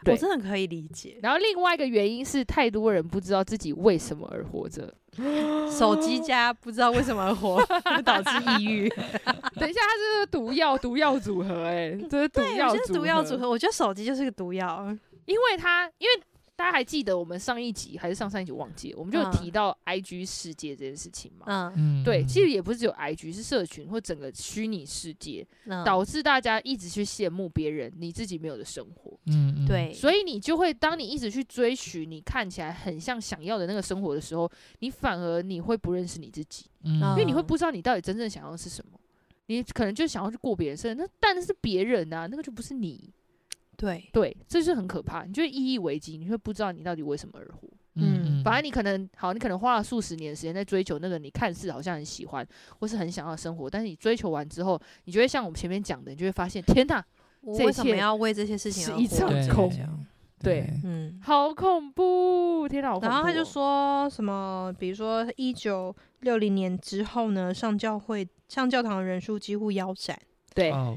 我真的可以理解。然后另外一个原因是，太多人不知道自己为什么而活着，手机加不知道为什么而活，会导致抑郁。等一下，它是毒药，毒药组合，哎，这是毒药组合。毒药组合，我觉得手机就是个毒药，因为他，因为。大家还记得我们上一集还是上上一集忘记了，我们就有提到 I G 世界这件事情嘛？嗯，对，其实也不是只有 I G，是社群或整个虚拟世界，嗯，导致大家一直去羡慕别人，你自己没有的生活。嗯，对，所以你就会当你一直去追寻你看起来很像想要的那个生活的时候，你反而你会不认识你自己，嗯，因为你会不知道你到底真正想要的是什么，你可能就想要去过别人生，那但是别人啊，那个就不是你。对对，这是很可怕。你就会意义危机，你会不知道你到底为什么而活。嗯，反正你可能好，你可能花了数十年的时间在追求那个你看似好像很喜欢或是很想要的生活，但是你追求完之后，你就会像我们前面讲的，你就会发现，天哪，我为什么要为这些事情而活？是一场空。对，嗯，好恐怖，天哪，好恐怖哦。然后他就说什么，比如说一九六零年之后呢，上教会上教堂的人数几乎腰斩。对，oh.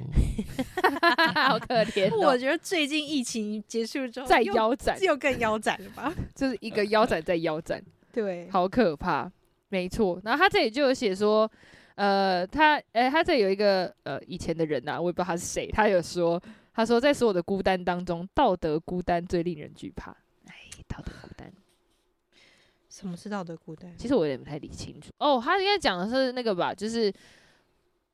好可怜哦。我觉得最近疫情结束之后，再腰斩，又更腰斩了吧？就是一个腰斩再腰斩，对，好可怕。没错，然后他这里就有写说，呃，他，哎，他这里有一个呃以前的人呐、啊，我也不知道他是谁。他有说，他说在所有的孤单当中，道德孤单最令人惧怕。哎，道德孤单，什么是道德孤单？其实我有点不太理清楚。哦，他应该讲的是那个吧，就是。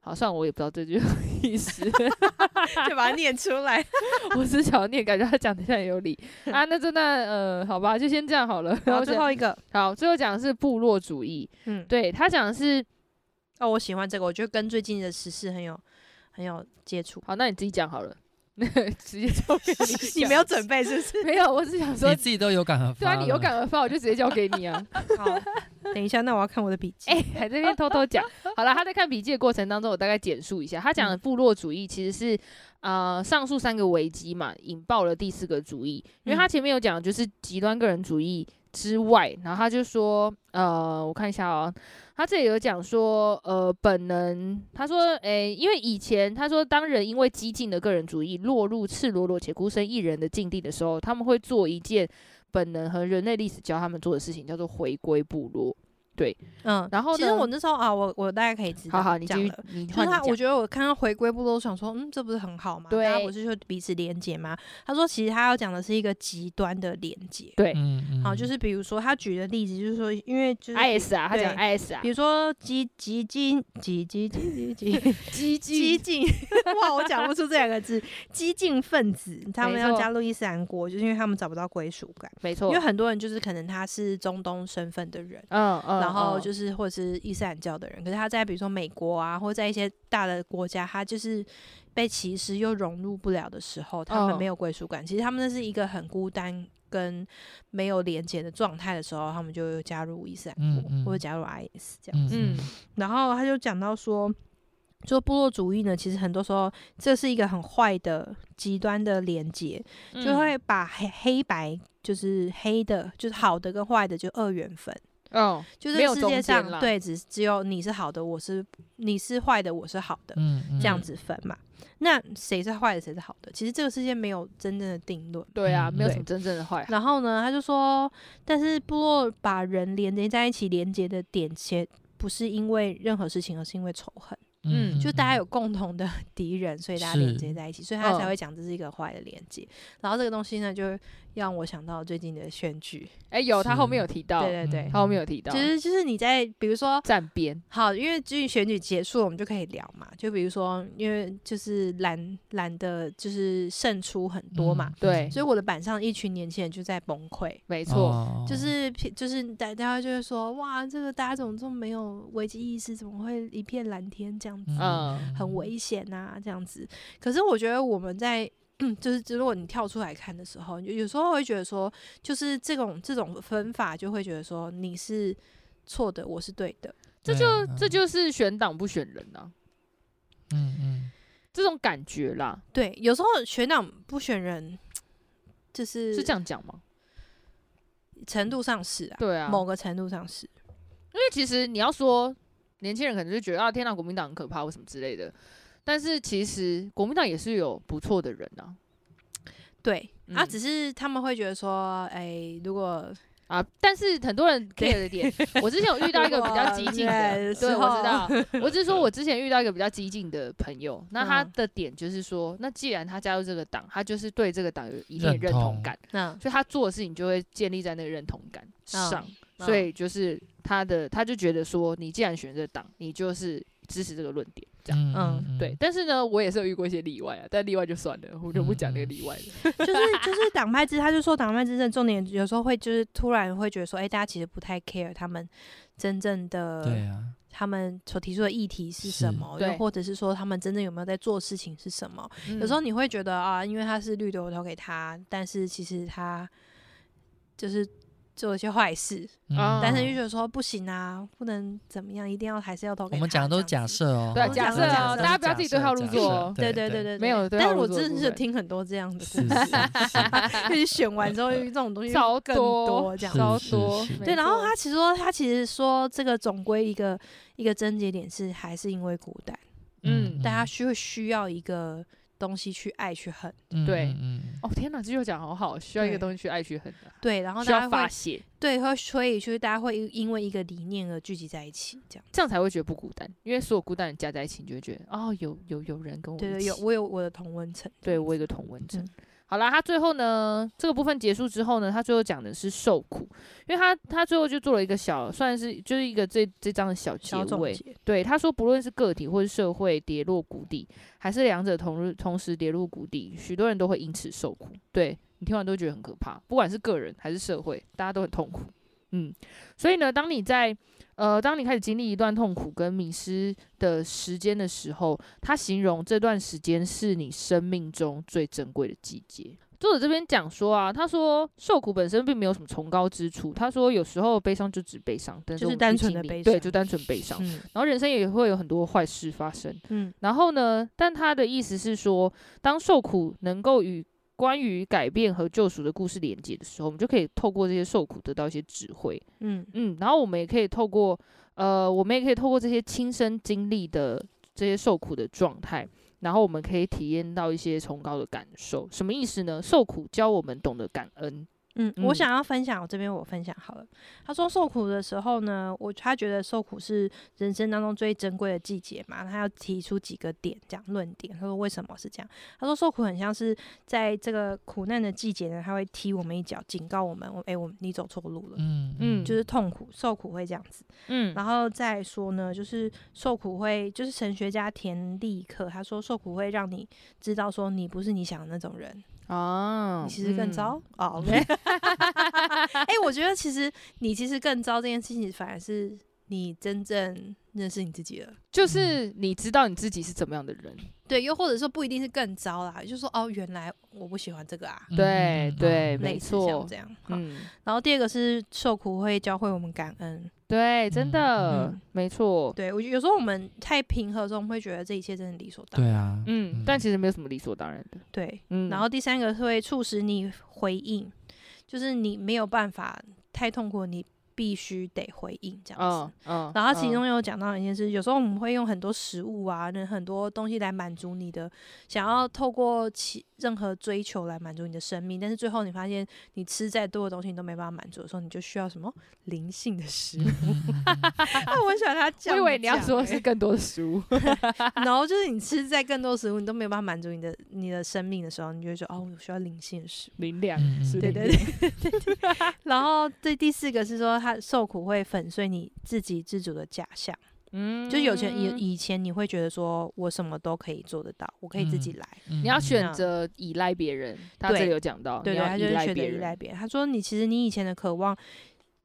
好，算了，我也不知道这句 意思，就把它念出来。我只想要念，感觉他讲的像有理啊。那真的，呃，好吧，就先这样好了。然后最后一个，好，最后讲的是部落主义。嗯，对，他讲的是，哦，我喜欢这个，我觉得跟最近的时事很有很有接触。好，那你自己讲好了。直接交给你，你没有准备是不是？没有，我只想说你自己都有感而发。对啊，你有感而发，我就直接交给你啊。好，等一下，那我要看我的笔记。哎、欸，还在这边偷偷讲。好了，他在看笔记的过程当中，我大概简述一下。他讲的部落主义其实是呃上述三个危机嘛，引爆了第四个主义。因为他前面有讲，就是极端个人主义之外，然后他就说，呃，我看一下哦。他这里有讲说，呃，本能，他说，诶、因为以前他说，当人因为激进的个人主义落入赤裸裸且孤身一人的境地的时候，他们会做一件本能和人类历史教他们做的事情，叫做回归部落。对，嗯，然后其实我那时候啊，我我大概可以知道，好好，你继续，你换他，我觉得我看到回归部落，我想说，嗯，这不是很好吗？对，大家不是就彼此连接吗？他说，其实他要讲的是一个极端的连接，对，好，就是比如说他举的例子，就是说，因为就是 IS 啊，他讲 IS 啊，比如说激 激进激激激激激激激进，哇，我讲不出这两个字，激进分子他们要加入伊斯兰国，就是因为他们找不到归属感，没错，因为很多人就是可能他是中东身份的人，嗯嗯。然后就是或者是伊斯兰教的人，可是他在比如说美国啊，或者在一些大的国家，他就是被歧视又融入不了的时候，他们没有归属感。其实他们那是一个很孤单跟没有连接的状态的时候，他们就加入伊斯兰国或者加入 IS 这样子。嗯，然后他就讲到说，就部落主义呢，其实很多时候这是一个很坏的极端的连接，就会把黑黑白就是黑的，就是好的跟坏的就二元分。哦，就是世界上对，只只有你是好的，我是你是坏的，我是好的，嗯，这样子分嘛。那谁是坏的，谁是好的？其实这个世界没有真正的定论。对啊，没有什么真正的坏。然后呢，他就说，但是部落把人连接在一起，连接的点，其实不是因为任何事情，而是因为仇恨。嗯，就大家有共同的 敌人，所以大家连接在一起，所以他才会讲这是一个坏的连接。然后这个东西呢，就。让我想到最近的选举，哎、欸，有他后面有提到，对对对，他后面有提到，其实就是你在比如说站边，好，因为最近选举结束了，我们就可以聊嘛。就比如说，因为就是蓝蓝的，就是胜出很多嘛，嗯、对，所以我的板上一群年轻人就在崩溃，没错、哦，就是就是大家就会说，哇，这个大家怎么这么没有危机意识，怎么会一片蓝天这样子，嗯，很危险啊，这样子。可是我觉得我们在。嗯，就是，如果你跳出来看的时候，有有时候会觉得说，就是这种这种分法，就会觉得说你是错的，我是对的，这就这就是选党不选人啊。嗯嗯，这种感觉啦。对，有时候选党不选人，就是是这样讲吗？程度上是啊，对啊，某个程度上是，因为其实你要说年轻人可能就觉得啊，天哪，国民党很可怕或什么之类的，但是其实国民党也是有不错的人啊。对，嗯、啊，只是他们会觉得说，哎、欸，如果啊，但是很多人 care 的点，我之前有遇到一个比较激进的，对，我知道，我只是说我之前遇到一个比较激进的朋友，那他的点就是说，那既然他加入这个党，他就是对这个党有一定认同感，那，所以他做的事情就会建立在那个认同感上，嗯、所以就是他的，他就觉得说，你既然选这个党，你就是支持这个论点。这样，嗯，对，但是呢，我也是有遇过一些例外啊，但例外就算了，我就不讲那个例外了。就是就是党派之，他就说党派之争重点有时候会就是突然会觉得说，哎、欸，大家其实不太 care 他们真正的，对啊，他们所提出的议题是什么，又或者是说他们真正有没有在做事情是什么。有时候你会觉得啊，因为他是绿的，我投给他，但是其实他就是。做一些坏事，嗯、但是就觉得说不行啊，不能怎么样，一定要还是要投给。我们讲的都是假设哦，对，假设哦，大家不要自己对号入座。对对对对，没有。但是我真的是听很多这样的故事，就是 选完之后，这种东西超更多，这样超多。对，然后他其实说，他其实说，这个总归一个一个症结点是，还是因为孤单。嗯，大家需会需要一个。东西去爱去恨，对，哦天哪，这就讲好好，需要一个东西去爱去恨的，对，然后大家会发泄，对，会所以就是大家会因为一个理念而聚集在一起，这样。这样才会觉得不孤单，因为所有孤单人加在一起，你就会觉得哦，有有有人跟我，对对，有我有我的同温层，对我有个同温层。好啦，他最后呢，这个部分结束之后呢，他最后讲的是受苦，因为他他最后就做了一个小，算是就是一个这这章的小结尾。对，他说不论是个体或是社会跌落谷底，还是两者同同时跌入谷底，许多人都会因此受苦。对，你听完都觉得很可怕，不管是个人还是社会，大家都很痛苦。嗯，所以呢，当你在呃，当你开始经历一段痛苦跟迷失的时间的时候，他形容这段时间是你生命中最珍贵的季节。作者这边讲说啊，他说受苦本身并没有什么崇高之处。他说有时候悲伤就只悲伤，但是，就是单纯的悲伤，对，就单纯悲伤。嗯、然后人生也会有很多坏事发生。嗯，然后呢，但他的意思是说，当受苦能够与关于改变和救赎的故事连接的时候，我们就可以透过这些受苦得到一些智慧。嗯嗯，然后我们也可以透过呃，我们也可以透过这些亲身经历的这些受苦的状态，然后我们可以体验到一些崇高的感受。什么意思呢？受苦教我们懂得感恩。嗯，我想要分享，我这边我分享好了。他说受苦的时候呢，我他觉得受苦是人生当中最珍贵的季节嘛。他要提出几个点，这样论点。他说为什么是这样？他说受苦很像是在这个苦难的季节呢，他会踢我们一脚，警告我们，诶、欸，我们你走错路了。嗯嗯，就是痛苦受苦会这样子。嗯，然后再说呢，就是受苦会，就是神学家田立克他说受苦会让你知道说你不是你想的那种人。哦，你其实更糟哦。OK，哎，我觉得其实你其实更糟这件事情，反而是你真正认识你自己了，就是你知道你自己是怎么样的人。对，又或者说不一定是更糟啦，就是说哦，原来我不喜欢这个啊。对对，没错，这样。嗯，然后第二个是受苦会教会我们感恩。对，真的、嗯、没错。对，我觉得有时候我们太平和的时候，我们会觉得这一切真的理所当然。对啊，嗯，嗯，但其实没有什么理所当然的。对，嗯。然后第三个是会促使你回应，就是你没有办法太痛苦，你。必须得回应这样子，嗯嗯、然后其中有讲到一件事，嗯、有时候我们会用很多食物啊，那很多东西来满足你的，想要透过其任何追求来满足你的生命，但是最后你发现你吃再多的东西你都没办法满足的时候，你就需要什么灵性的食物。啊我很喜欢他讲，我以为你要说的是更多的食物，然后就是你吃再更多食物，你都没有办法满足你的你的生命的时候，你就会说哦，我需要灵性的食物，灵粮，对对对，然后这第四个是说。他受苦会粉碎你自给自足的假象，嗯，就是有钱以以前你会觉得说我什么都可以做得到，我可以自己来，嗯、你要选择依赖别人。他这里有讲到，对，对，对，他就是选择依赖别人。他说你其实你以前的渴望，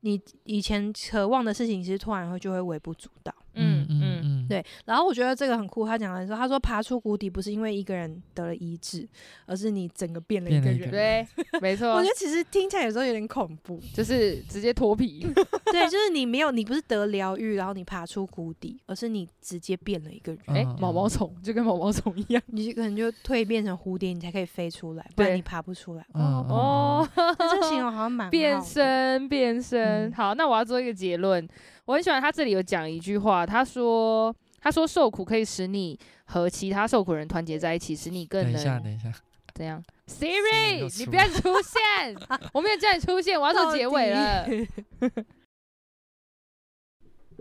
你以前渴望的事情，其实突然会就会微不足道。嗯嗯嗯，对。然后我觉得这个很酷，他讲的时候，他说爬出谷底不是因为一个人得了医治，而是你整个变了一个人。对，没错。我觉得其实听起来有时候有点恐怖，就是直接脱皮。对，就是你没有，你不是得疗愈，然后你爬出谷底，而是你直接变了一个人。哎、欸，毛毛虫就跟毛毛虫一样，你可能就蜕变成蝴蝶，你才可以飞出来，不然你爬不出来。哦、哦，这形容好像蛮变身变身。嗯、好，那我要做一个结论。我很喜欢他这里有讲一句话，他说：“他说受苦可以使你和其他受苦人团结在一起，使你更能……等一下，等一下，怎样？Siri，你不要出现，我没有叫你出现，我要做结尾了。”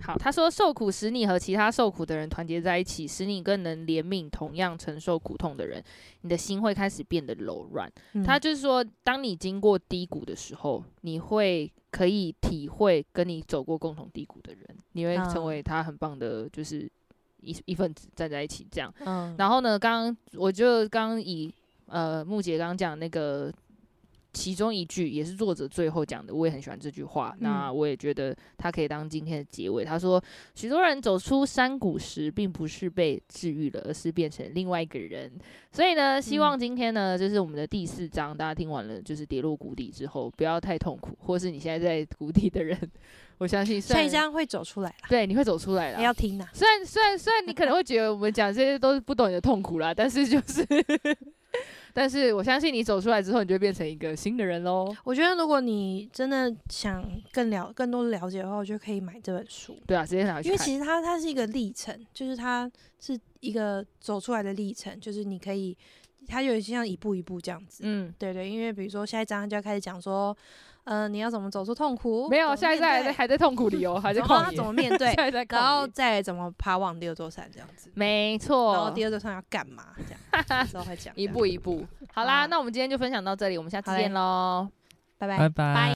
好，他说受苦使你和其他受苦的人团结在一起，使你更能怜悯同样承受苦痛的人，你的心会开始变得柔软。嗯、他就是说，当你经过低谷的时候，你会可以体会跟你走过共同低谷的人，你会成为他很棒的，就是一一份子站在一起这样。嗯、然后呢，刚刚我就刚刚以呃木姐刚刚讲那个。其中一句也是作者最后讲的，我也很喜欢这句话。嗯、那我也觉得它可以当今天的结尾。他说，许多人走出山谷时，并不是被治愈了，而是变成另外一个人。所以呢，希望今天呢，就是我们的第四章，大家听完了，就是跌落谷底之后，不要太痛苦，或是你现在在谷底的人，我相信下一章会走出来了。对，你会走出来了。要听啊！虽然虽然虽然你可能会觉得我们讲这些都是不懂你的痛苦啦，但是就是。但是我相信你走出来之后，你就会变成一个新的人喽。我觉得如果你真的想更了更多了解的话，我觉得可以买这本书。对啊，直接拿去。因为其实它它是一个历程，就是它是一个走出来的历程，就是你可以，它有点像一步一步这样子。嗯，对对，因为比如说下一章就要开始讲说。嗯、呃，你要怎么走出痛苦？没有，现在还在还在痛苦里哦，还在旷野。怎么面对？然后再怎么爬往第二座山这样子。没错。然后第二座山要干嘛？这样 之后会讲。一步一步。好啦，那我们今天就分享到这里，我们下次见喽，拜拜拜拜。